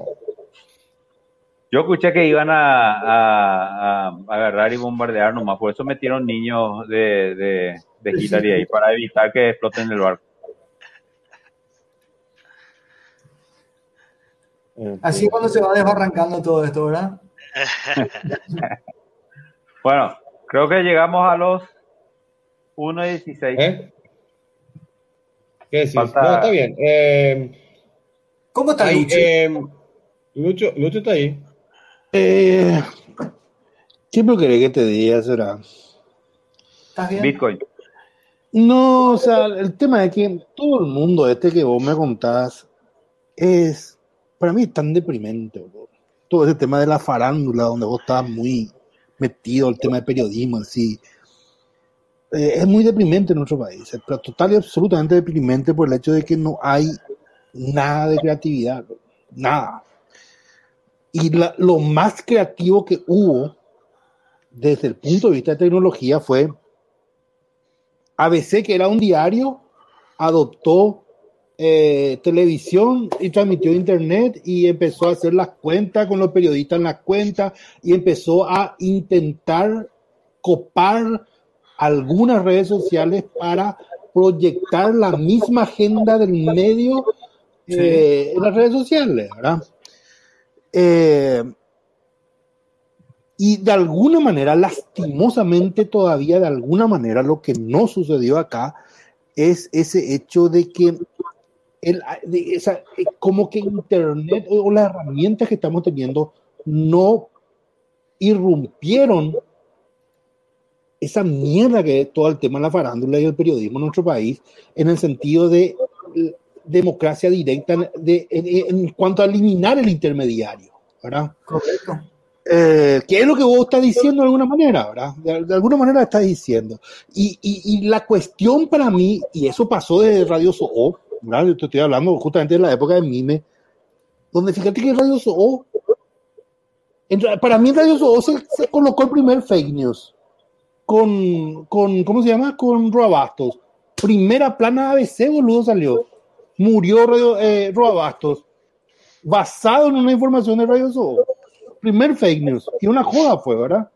Yo escuché que iban a, a, a, agarrar y bombardear nomás, por eso metieron niños de, de, de Hillary ahí, para evitar que exploten el barco. Así cuando se va desbarrancando todo esto, ¿verdad? bueno, creo que llegamos a los 1.16. ¿Eh? ¿Qué decís? Falta... No, está bien. Eh, ¿Cómo está ahí, Lucho? Eh, Lucho? Lucho está ahí. Eh, ¿Qué que te diga, será? ¿Estás bien? Bitcoin. No, o sea, el tema es que todo el mundo este que vos me contás es, para mí, tan deprimente. Bro. Todo ese tema de la farándula, donde vos estabas muy metido, el tema de periodismo, así. Eh, es muy deprimente en nuestro país, pero total y absolutamente deprimente por el hecho de que no hay nada de creatividad, nada. Y la, lo más creativo que hubo desde el punto de vista de tecnología fue ABC, que era un diario, adoptó eh, televisión y transmitió internet y empezó a hacer las cuentas con los periodistas en las cuentas y empezó a intentar copar algunas redes sociales para proyectar la misma agenda del medio eh, sí. en las redes sociales, ¿verdad? Eh, y de alguna manera, lastimosamente todavía, de alguna manera, lo que no sucedió acá es ese hecho de que el, esa, como que Internet o las herramientas que estamos teniendo no irrumpieron esa mierda que todo el tema de la farándula y el periodismo en nuestro país, en el sentido de democracia directa, de, en, en cuanto a eliminar el intermediario, ¿verdad? Correcto. Eh, ¿Qué es lo que vos estás diciendo de alguna manera, verdad? De, de alguna manera estás diciendo. Y, y, y, la cuestión para mí, y eso pasó de Radio Soho, ¿verdad? Yo te estoy hablando justamente de la época de Mime, donde fíjate que Radio Soho, en, para mí Radio Soho se, se colocó el primer fake news con, con, ¿cómo se llama? Con Roabastos. Primera plana ABC, boludo, salió. Murió Radio, eh, Roabastos. Basado en una información de Radio Soho. Primer fake news. Y una joda fue, ¿verdad?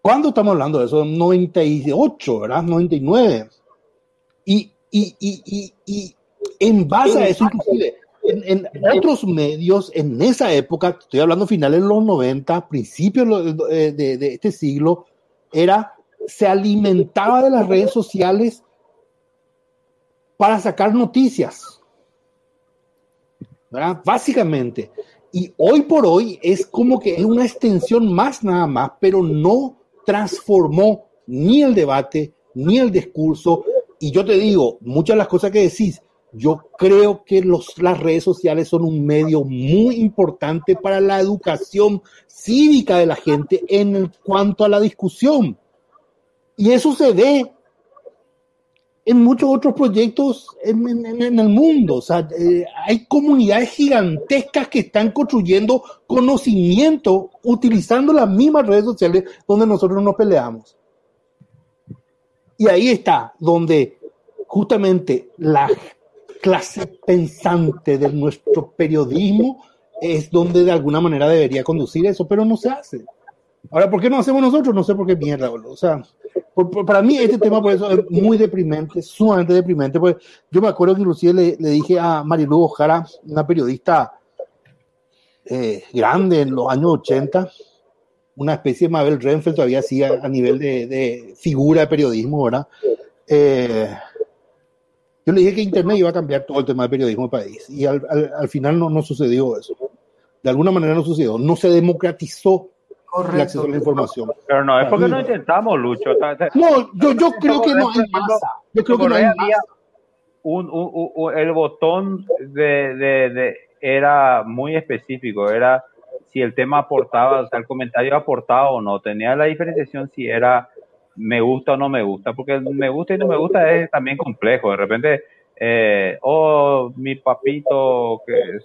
¿Cuándo estamos hablando de eso? 98, ¿verdad? 99. Y, y, y, y, y en base a eso, inclusive, en, otros medios, en esa época, estoy hablando finales de los 90, principios de, de, este siglo, era, se alimentaba de las redes sociales para sacar noticias. ¿verdad? Básicamente. Y hoy por hoy es como que es una extensión más nada más, pero no transformó ni el debate, ni el discurso. Y yo te digo, muchas de las cosas que decís, yo creo que las redes sociales son un medio muy importante para la educación cívica de la gente en cuanto a la discusión. Y eso se ve en muchos otros proyectos en, el mundo. O sea, eh, hay comunidades gigantescas que están construyendo conocimiento utilizando las mismas redes sociales donde nosotros nos peleamos. Y ahí está, donde justamente la clase pensante de nuestro periodismo es donde de alguna manera debería conducir eso, pero no se hace. Ahora, ¿por qué no hacemos nosotros? No sé por qué mierda, boludo. O sea, para mí este tema por eso es muy deprimente, sumamente deprimente. Pues yo me acuerdo que inclusive le, le dije a Marilu Ojara, una periodista eh, grande en los años 80, una especie de Mabel Renfeld todavía así a, nivel de, de, figura de periodismo, ¿verdad? Eh, yo le dije que Internet iba a cambiar todo el tema del periodismo del país y al, al, al final no, no sucedió eso. De alguna manera no sucedió. No se democratizó el acceso a la información. Pero no, es porque no intentamos, Lucho. No, yo, yo creo que no hay masa. Yo creo que no hay masa. Un, un, un, el botón de, de, de, era muy específico, era si el tema aportaba, o sea, el comentario aportaba o no, tenía la diferenciación si era me gusta o no me gusta, porque me gusta y no me gusta es también complejo, de repente, eh, oh, mi papito que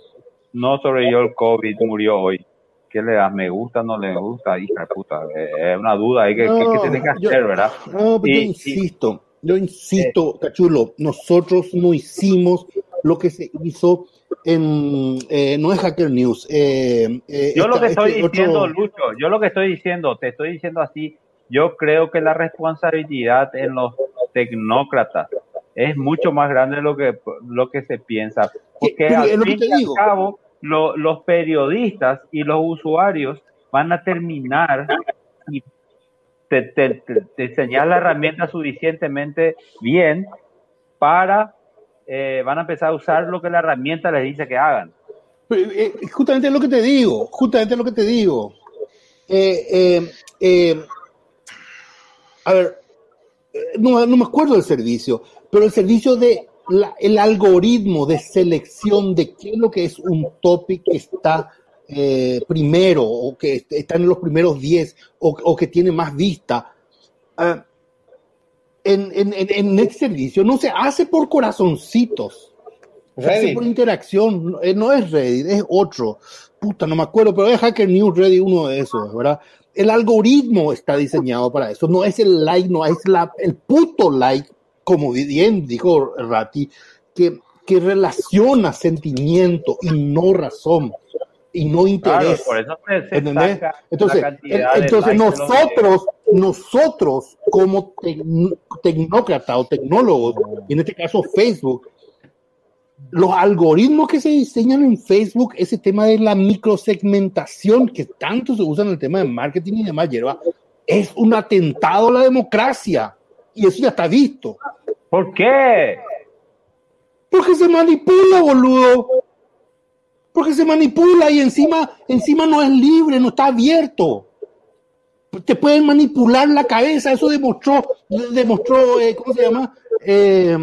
no sobrevivió el COVID murió hoy, ¿qué le das? ¿Me gusta no le gusta? Hija de puta, es una duda ahí que, que, tiene que hacer, ¿verdad? No, pero yo insisto, yo insisto, eh, Cachulo, nosotros no hicimos lo que se hizo en, eh, no es Hacker News. Eh, eh yo lo que estoy este diciendo, Lucho, yo lo que estoy diciendo, te estoy diciendo así, yo creo que la responsabilidad en los tecnócratas es mucho más grande de lo que, lo que se piensa. Porque al fin y al cabo, lo, los periodistas y los usuarios van a terminar y te, te, la herramienta suficientemente bien para, eh, van a empezar a usar lo que la herramienta les dice que hagan. Eh, justamente lo que te digo, justamente lo que te digo. Eh, a ver, no, no me acuerdo del servicio, pero el servicio de el algoritmo de selección de qué es lo que es un topic que está eh, primero o que está en los primeros 10 o, que tiene más vista. Uh, en, en, en, este servicio no se hace por corazoncitos, se hace por interacción, no, eh, no es Reddit, es otro. Puta, no me acuerdo, pero es Hacker News Reddit uno de esos, ¿verdad? El algoritmo está diseñado para eso, no es el like, no es la, el puto like como bien dijo Ratti, que, que relaciona sentimiento y no razón y no interés. entonces, entonces nosotros, nosotros como tecnócratas o tecnólogos, en este caso Facebook, los algoritmos que se diseñan en Facebook, ese tema de la microsegmentación que tanto se usa en el tema de marketing y demás, es un atentado a la democracia. Y eso ya está visto. ¿Por qué? Porque se manipula, boludo. Porque se manipula y encima, encima no es libre, no está abierto. Te pueden manipular la cabeza, eso demostró, demostró, eh, ¿cómo se llama? Eh,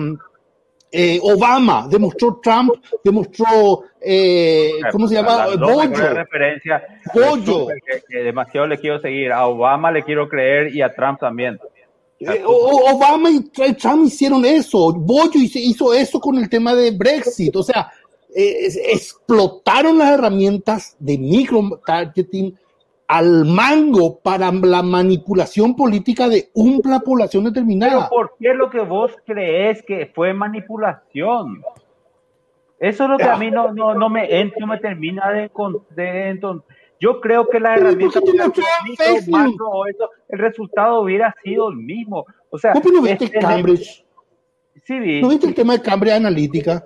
eh, Obama, demostró Trump, demostró, ¿cómo se llama? Referencia, Bollo. Que, demasiado le quiero seguir. A Obama le quiero creer y a Trump también. Eh, Obama y Trump hicieron eso, Bollo hizo eso con el tema de Brexit, o sea, eh, explotaron las herramientas de micro-targeting al mango para la manipulación política de una población determinada. Pero ¿por qué lo que vos crees que fue manipulación? Eso es lo que a mí no, no, no me, no me termina de, de, yo creo que la herramienta el resultado hubiera sido el mismo. O sea, ¿Cómo no viste Cambridge? Sí, vi. ¿No viste el tema de Cambridge Analítica?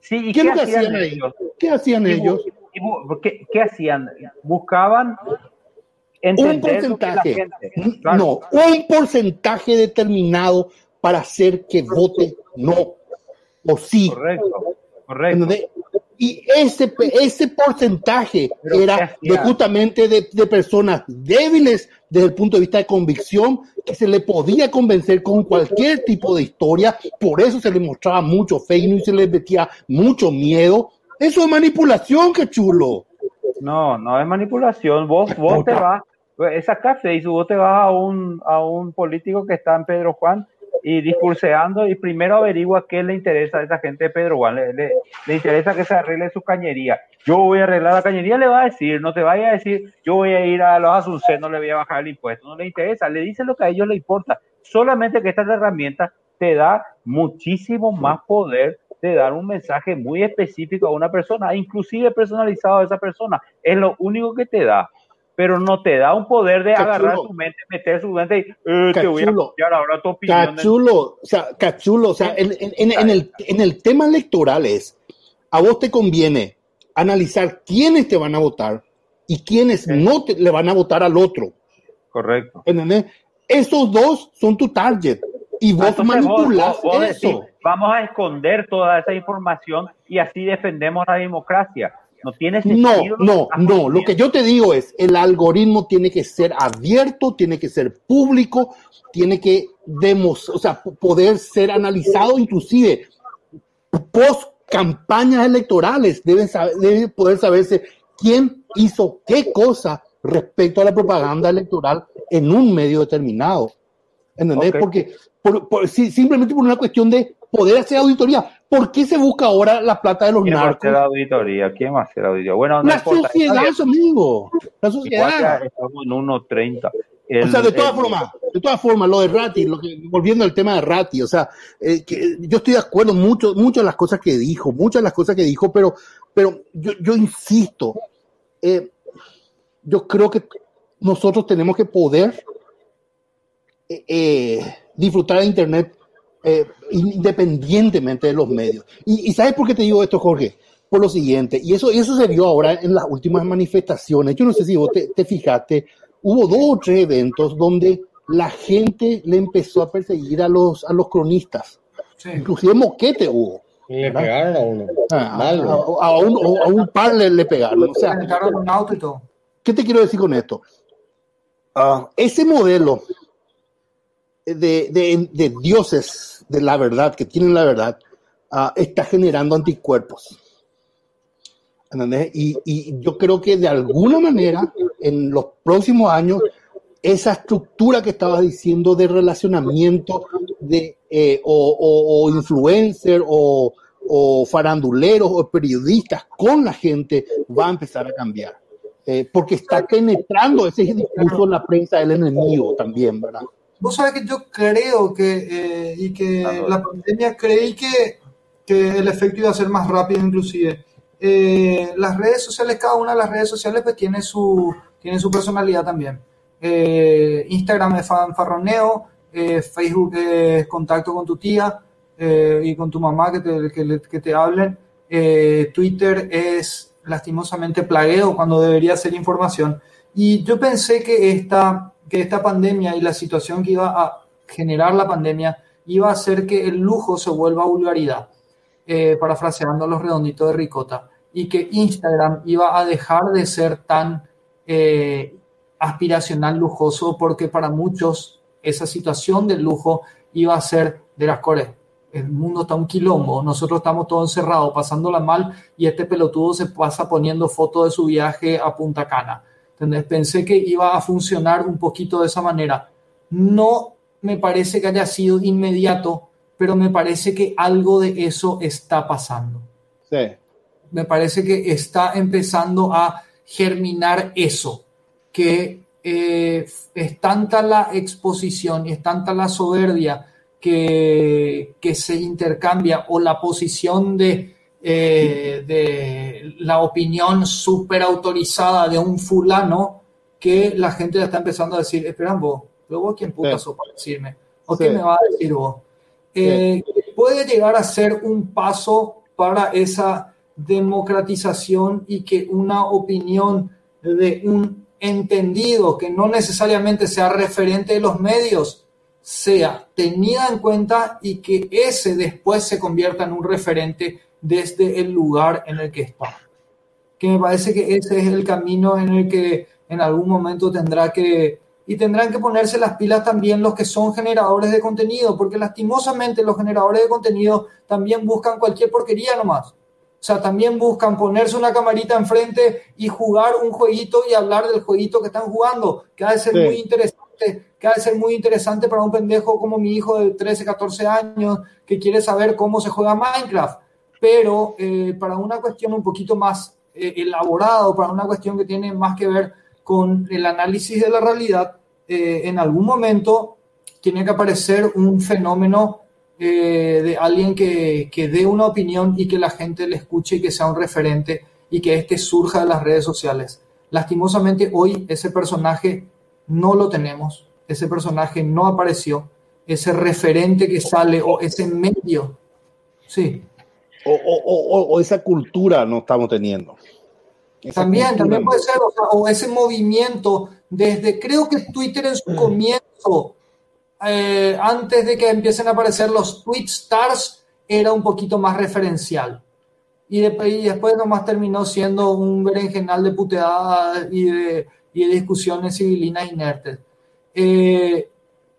Sí, ¿Qué, hacían, ellos? ¿Qué hacían ellos? ¿Qué, hacían? Buscaban un porcentaje, no, un porcentaje determinado para hacer que vote no o sí. Correcto, correcto. Y ese, ese porcentaje era justamente de, de, personas débiles desde el punto de vista de convicción, que se le podía convencer con cualquier tipo de historia, por eso se le mostraba mucho fake news, se le metía mucho miedo. Eso es manipulación, qué chulo. No, no es manipulación. Vos, vos te vas, esa café y vos te vas a un, a un político que está en Pedro Juan y discurseando y primero averigua qué le interesa a esa gente de Pedro Juan. Le, le, interesa que se arregle su cañería. Yo voy a arreglar la cañería, le va a decir, no te vaya a decir, yo voy a ir a los Asunción, no le voy a bajar el impuesto. No le interesa, le dice lo que a ellos le importa. Solamente que estas herramientas te da muchísimo más poder de dar un mensaje muy específico a una persona, inclusive personalizado a esa persona. Es lo único que te da pero no te da un poder de agarrar su mente, meter su mente y eh, te voy a cambiar ahora tu opinión. Cachulo, o sea, cachulo, o sea, en, en, en, el, en el tema electoral es, a vos te conviene analizar quiénes te van a votar y quiénes no te, le van a votar al otro. Correcto. ¿Entendés? Esos dos son tu target y vos manipulas eso. vamos a esconder toda esa información y así defendemos la democracia no tiene sentido. No, no, no. Lo que yo te digo es, el algoritmo tiene que ser abierto, tiene que ser público, tiene que demostrar, o sea, poder ser analizado inclusive post campañas electorales. Deben, saber, poder saberse quién hizo qué cosa respecto a la propaganda electoral en un medio determinado. ¿Entendés? Porque simplemente por una cuestión de poder hacer auditoría. ¿Por qué se busca ahora la plata de los ¿Quién narcos? ¿Quién va a hacer auditoría? ¿Quién va a hacer auditoría? Bueno, la sociedad, amigo. La sociedad. Estamos en 1.30. o sea, de todas formas, de todas formas, lo de Ratti, lo que, volviendo al tema de Ratti, o sea, eh, que yo estoy de acuerdo mucho, muchas de las cosas que dijo, muchas de las cosas que dijo, pero, pero yo, yo insisto, eh, yo creo que nosotros tenemos que poder eh, disfrutar de Internet eh, independientemente de los medios. Y, ¿sabes por qué te digo esto, Jorge? Por lo siguiente, y eso, y eso se vio ahora en las últimas manifestaciones. Yo no sé si vos te, fijaste, hubo dos o tres eventos donde la gente le empezó a perseguir a los, a los cronistas. Inclusive moquete hubo. Le pegaron a uno. Ah, a, un, par le, pegaron. O sea, ¿Qué te quiero decir con esto? Ah, ese modelo de, de, de, dioses de la verdad, que tienen la verdad, uh, está generando anticuerpos. Y, yo creo que de alguna manera, en los próximos años, esa estructura que estabas diciendo de relacionamiento de, eh, o, influencer o, o, faranduleros o periodistas con la gente va a empezar a cambiar. Eh, porque está penetrando ese discurso en la prensa del enemigo también, ¿verdad? Vos sabés que yo creo que, eh, y que la pandemia creí que, que, el efecto iba a ser más rápido inclusive. Eh, las redes sociales, cada una de las redes sociales pues tiene su, tiene su personalidad también. Eh, Instagram es fanfarroneo, Facebook es contacto con tu tía y con tu mamá que te, que, que te hablen. Twitter es lastimosamente plagueo cuando debería ser información. Y yo pensé que esta que esta pandemia y la situación que iba a generar la pandemia iba a hacer que el lujo se vuelva vulgaridad, eh, parafraseando los redonditos de ricota, y que Instagram iba a dejar de ser tan eh, aspiracional, lujoso, porque para muchos esa situación del lujo iba a ser de las cores. El mundo está un quilombo, nosotros estamos todos encerrados, pasándola mal, y este pelotudo se pasa poniendo fotos de su viaje a Punta Cana ¿entendés? Pensé que iba a funcionar un poquito de esa manera. No me parece que haya sido inmediato, pero me parece que algo de eso está pasando. Sí. Me parece que está empezando a germinar eso, que eh, es tanta la exposición y es tanta la soberbia que, que se intercambia o la posición de eh, de la opinión súper autorizada de un fulano que la gente ya está empezando a decir, esperan vos, pero vos quién puta sos para decirme, o qué me va a decir vos. Eh, puede llegar a ser un paso para esa democratización y que una opinión de un entendido que no necesariamente sea referente de los medios sea tenida en cuenta y que ese después se convierta en un referente desde el lugar en el que está. Que me parece que ese es el camino en el que en algún momento tendrá que, y tendrán que ponerse las pilas también los que son generadores de contenido, porque lastimosamente los generadores de contenido también buscan cualquier porquería nomás. O sea, también buscan ponerse una camarita enfrente y jugar un jueguito y hablar del jueguito que están jugando, que ha de ser muy interesante, que ha de ser muy interesante para un pendejo como mi hijo de 13, 14 años que quiere saber cómo se juega Minecraft. Pero eh, para una cuestión un poquito más eh, elaborada, para una cuestión que tiene más que ver con el análisis de la realidad, eh, en algún momento tiene que aparecer un fenómeno eh, de alguien que, que, dé una opinión y que la gente le escuche y que sea un referente y que este surja de las redes sociales. Lastimosamente hoy ese personaje no lo tenemos, ese personaje no apareció, ese referente que sale o ese medio, sí. O, o, o, esa cultura no estamos teniendo. también, también puede ser, o, ese movimiento, desde creo que Twitter en su comienzo eh, antes de que empiecen a aparecer los tweet stars, era un poquito más referencial. Y, después nomás terminó siendo un berenjenal de puteadas y de, y de discusiones civilinas inertes. Eh,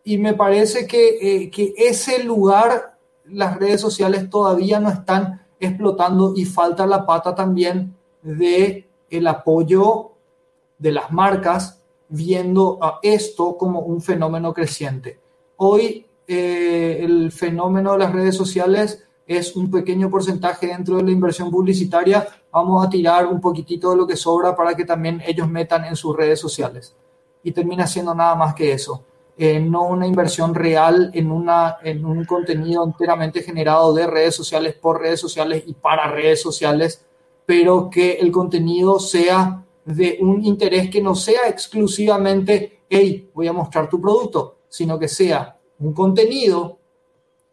y me parece que, eh, que ese lugar las redes sociales todavía no están explotando y falta la pata también de el apoyo de las marcas viendo a esto como un fenómeno creciente. Hoy eh, el fenómeno de las redes sociales es un pequeño porcentaje dentro de la inversión publicitaria. Vamos a tirar un poquitito de lo que sobra para que también ellos metan en sus redes sociales. Y termina siendo nada más que eso. No una inversión real en, una, en un contenido enteramente generado de redes sociales por redes sociales y para redes sociales, pero que el contenido sea de un interés que no sea exclusivamente, hey, voy a mostrar tu producto, sino que sea un contenido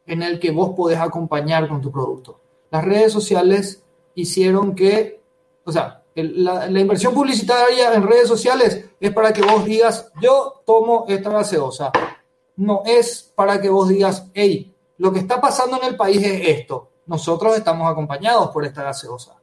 en el que vos podés acompañar con tu producto. Las redes sociales hicieron que, o sea, la, inversión publicitaria en redes sociales es para que vos digas, yo tomo esta gaseosa. No es para que vos digas, hey, lo que está pasando en el país es esto. Nosotros estamos acompañados por esta gaseosa.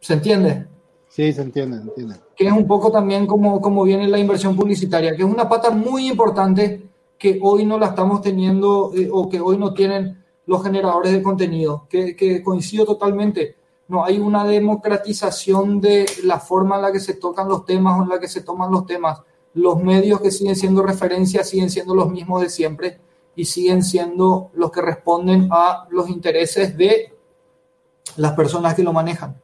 ¿Se entiende? Sí, se entiende, se entiende. Que es un poco también como, como viene la inversión publicitaria, que es una pata muy importante que hoy no la estamos teniendo eh, o que hoy no tienen los generadores de contenido, que, que, coincido totalmente. No hay una democratización de la forma en la que se tocan los temas o en la que se toman los temas. Los medios que siguen siendo referencia siguen siendo los mismos de siempre y siguen siendo los que responden a los intereses de las personas que lo manejan.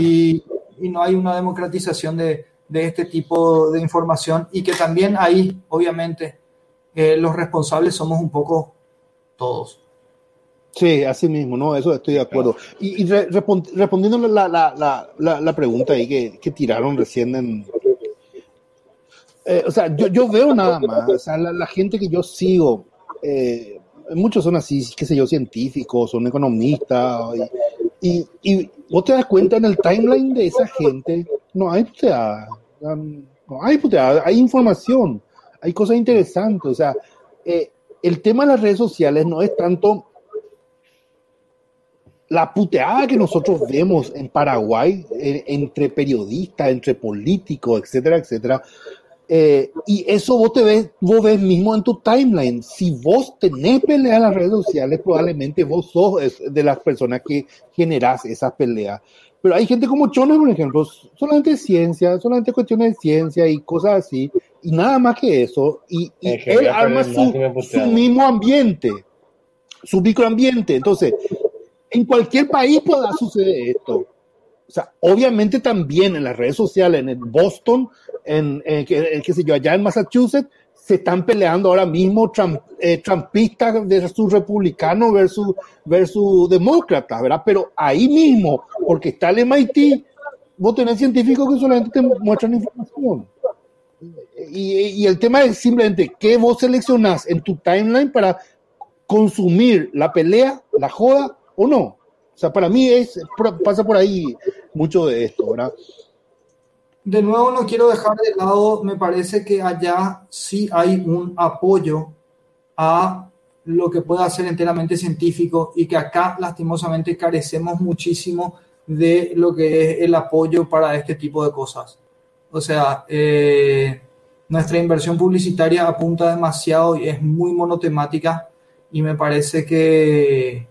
Y y no hay una democratización de, de este tipo de información y que también ahí, obviamente, eh, los responsables somos un poco todos. Sí, así mismo, ¿no? Eso estoy de acuerdo. Y, y respondiendo la, la, la, la, pregunta ahí que, que tiraron recién en... Eh, o sea, yo, yo, veo nada más, o sea, la, gente que yo sigo, eh, muchos son así, qué sé yo, científicos, son economistas, y, y, vos te das cuenta en el timeline de esa gente, no hay puteada, no hay puteada, hay información, hay cosas interesantes, o sea, eh, el tema de las redes sociales no es tanto la puteada que nosotros vemos en Paraguay eh, entre periodistas, entre políticos, etcétera, etcétera, eh, y eso vos te ves, vos ves mismo en tu timeline. Si vos tenés pelea en las redes sociales, probablemente vos sos de las personas que generás esas peleas. Pero hay gente como Chona, por ejemplo, solamente ciencia, solamente cuestiones de ciencia y cosas así, y nada más que eso. Y, él arma su, su mismo ambiente, su microambiente. Entonces, en cualquier país pueda suceder esto. O sea, obviamente también en las redes sociales, en Boston, en, en, qué sé yo, allá en Massachusetts, se están peleando ahora mismo Trump, eh, trumpistas versus republicanos versus, versus demócratas, ¿verdad? Pero ahí mismo, porque está el MIT, vos tenés científicos que solamente te muestran información. Y, y el tema es simplemente qué vos seleccionás en tu timeline para consumir la pelea, la joda o no. O sea, para mí es, pasa por ahí mucho de esto, ¿verdad? De nuevo, no quiero dejar de lado, me parece que allá sí hay un apoyo a lo que pueda ser enteramente científico y que acá lastimosamente carecemos muchísimo de lo que es el apoyo para este tipo de cosas. O sea, eh, nuestra inversión publicitaria apunta demasiado y es muy monotemática y me parece que,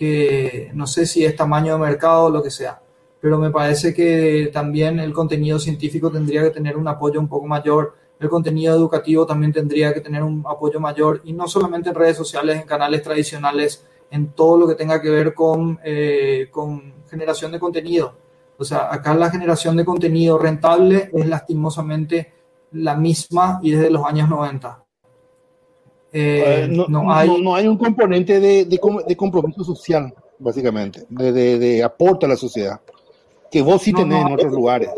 que no sé si es tamaño de mercado o lo que sea, pero me parece que también el contenido científico tendría que tener un apoyo un poco mayor, el contenido educativo también tendría que tener un apoyo mayor y no solamente en redes sociales, en canales tradicionales, en todo lo que tenga que ver con, eh, con generación de contenido. O sea, acá la generación de contenido rentable es lastimosamente la misma y desde los años 90. Eh, no, hay, no, hay, un componente de, de, compromiso social, básicamente, de, de, aporte a la sociedad, que vos sí tenés en otros lugares.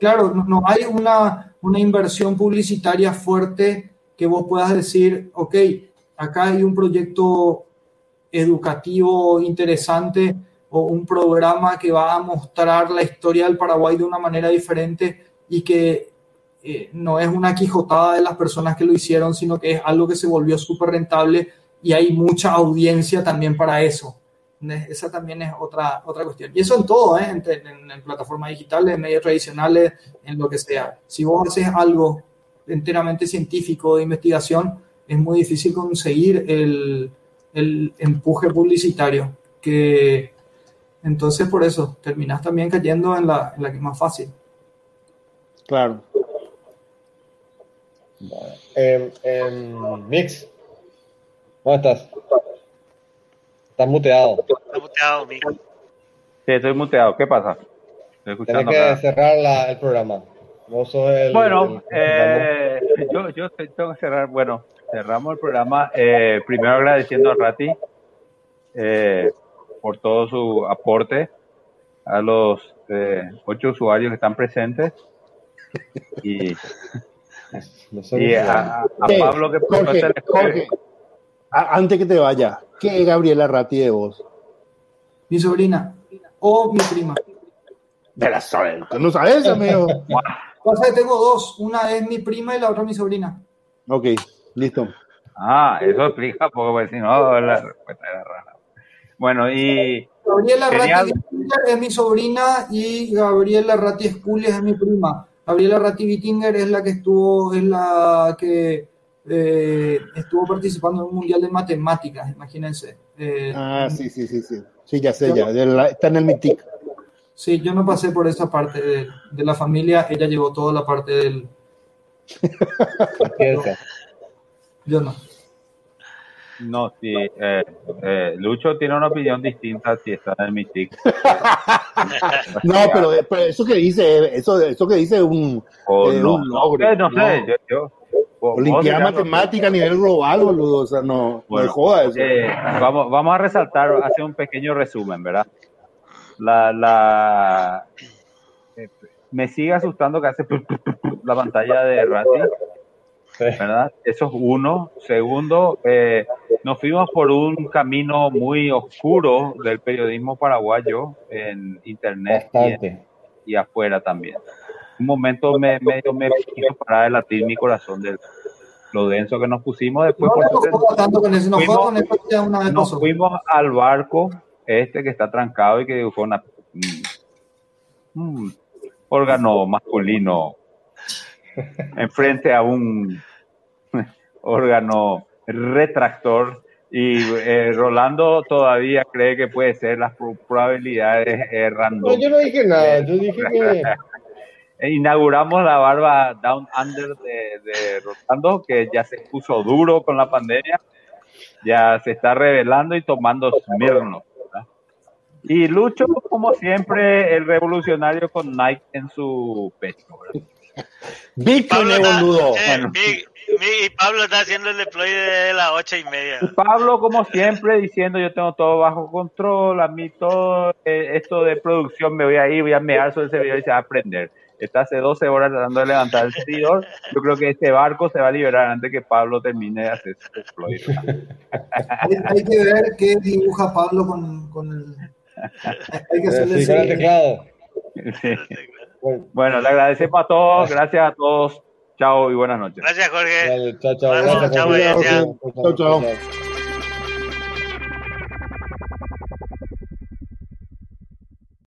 Claro, no, hay una, una inversión publicitaria fuerte que vos puedas decir, ok, acá hay un proyecto educativo interesante o un programa que va a mostrar la historia del Paraguay de una manera diferente y que no es una quijotada de las personas que lo hicieron, sino que es algo que se volvió súper rentable y hay mucha audiencia también para eso. Esa también es otra, otra cuestión. Y eso en todo, ¿eh? en, en, plataformas digitales, en medios tradicionales, en lo que sea. Si vos haces algo enteramente científico de investigación, es muy difícil conseguir el, el empuje publicitario. Que entonces por eso terminas también cayendo en la, en la que es más fácil. Claro. Eh, eh, Mix, ¿cómo estás? Estás muteado. Estás muteado, Mix. Sí, estoy muteado. ¿Qué pasa? Tienes que cerrar la, el programa. bueno, eh, yo, yo tengo que cerrar. Bueno, cerramos el programa. Eh, primero agradeciendo a Rati eh, por todo su aporte a los eh, ocho usuarios que están presentes. Y y a, Pablo que Jorge, antes que te vaya, ¿qué es Gabriela Ratti de vos? Mi sobrina o mi prima. De la sabes, no sabes, amigo. Pasa tengo dos, una es mi prima y la otra mi sobrina. Ok, listo. Ah, eso explica poco, porque si no, la respuesta era rara. Bueno, y. Gabriela Ratti es mi sobrina y Gabriela Ratti Esculia es mi prima. Gabriela Ratti Bittinger es la que estuvo, es la que eh, estuvo participando en un mundial de matemáticas, imagínense. Eh, ah, sí, sí, sí, sí. Sí, ya sé, ya. está en el MITIC. Sí, yo no pasé por esa parte de, la familia, ella llevó toda la parte del. yo no. No, sí. Eh, eh, Lucho tiene una opinión distinta si está en el Mystic. no, pero, eso que dice, eso, eso que dice un, oh, eh, no, un logro. No, sé, yo, yo Olimpiada matemática a nivel global, boludo. O sea, no, bueno, joda eso. Eh, vamos, vamos a resaltar, hacer un pequeño resumen, ¿verdad? La, la, eh, me sigue asustando que hace la pantalla de ¿verdad? Eso es uno. Segundo, eh, nos fuimos por un camino muy oscuro del periodismo paraguayo en internet y, afuera también. Un momento me, medio me quiso parar de latir mi corazón de lo denso que nos pusimos. Después, nos, fuimos, al barco este que está trancado y que fue una, un órgano masculino enfrente a un órgano retractor y eh, Rolando todavía cree que puede ser las probabilidades eh, random. No, yo no dije nada, yo dije que... Inauguramos la barba Down Under de, Rolando, que ya se puso duro con la pandemia, ya se está revelando y tomando Smirno. Y Lucho, como siempre, el revolucionario con Nike en su pecho. Bitcoin, boludo. y Pablo está haciendo el deploy de las ocho y media. Pablo, como siempre, diciendo yo tengo todo bajo control, a mí todo eh, esto de producción me voy a ir, voy a mear sobre ese video y se va a aprender. está hace 12 horas tratando de levantar el servidor. Yo creo que este barco se va a liberar antes que Pablo termine de hacer explodir. hay, hay, que ver qué dibuja Pablo con, con el... Hay que hacerle sí, con el teclado. Sí. Bueno, le agradecemos a todos, gracias a todos. Chao y buenas noches. Gracias, Jorge. Vale, chao, chao. Chao, Gracias, chao, Jorge. chao, chao. chao.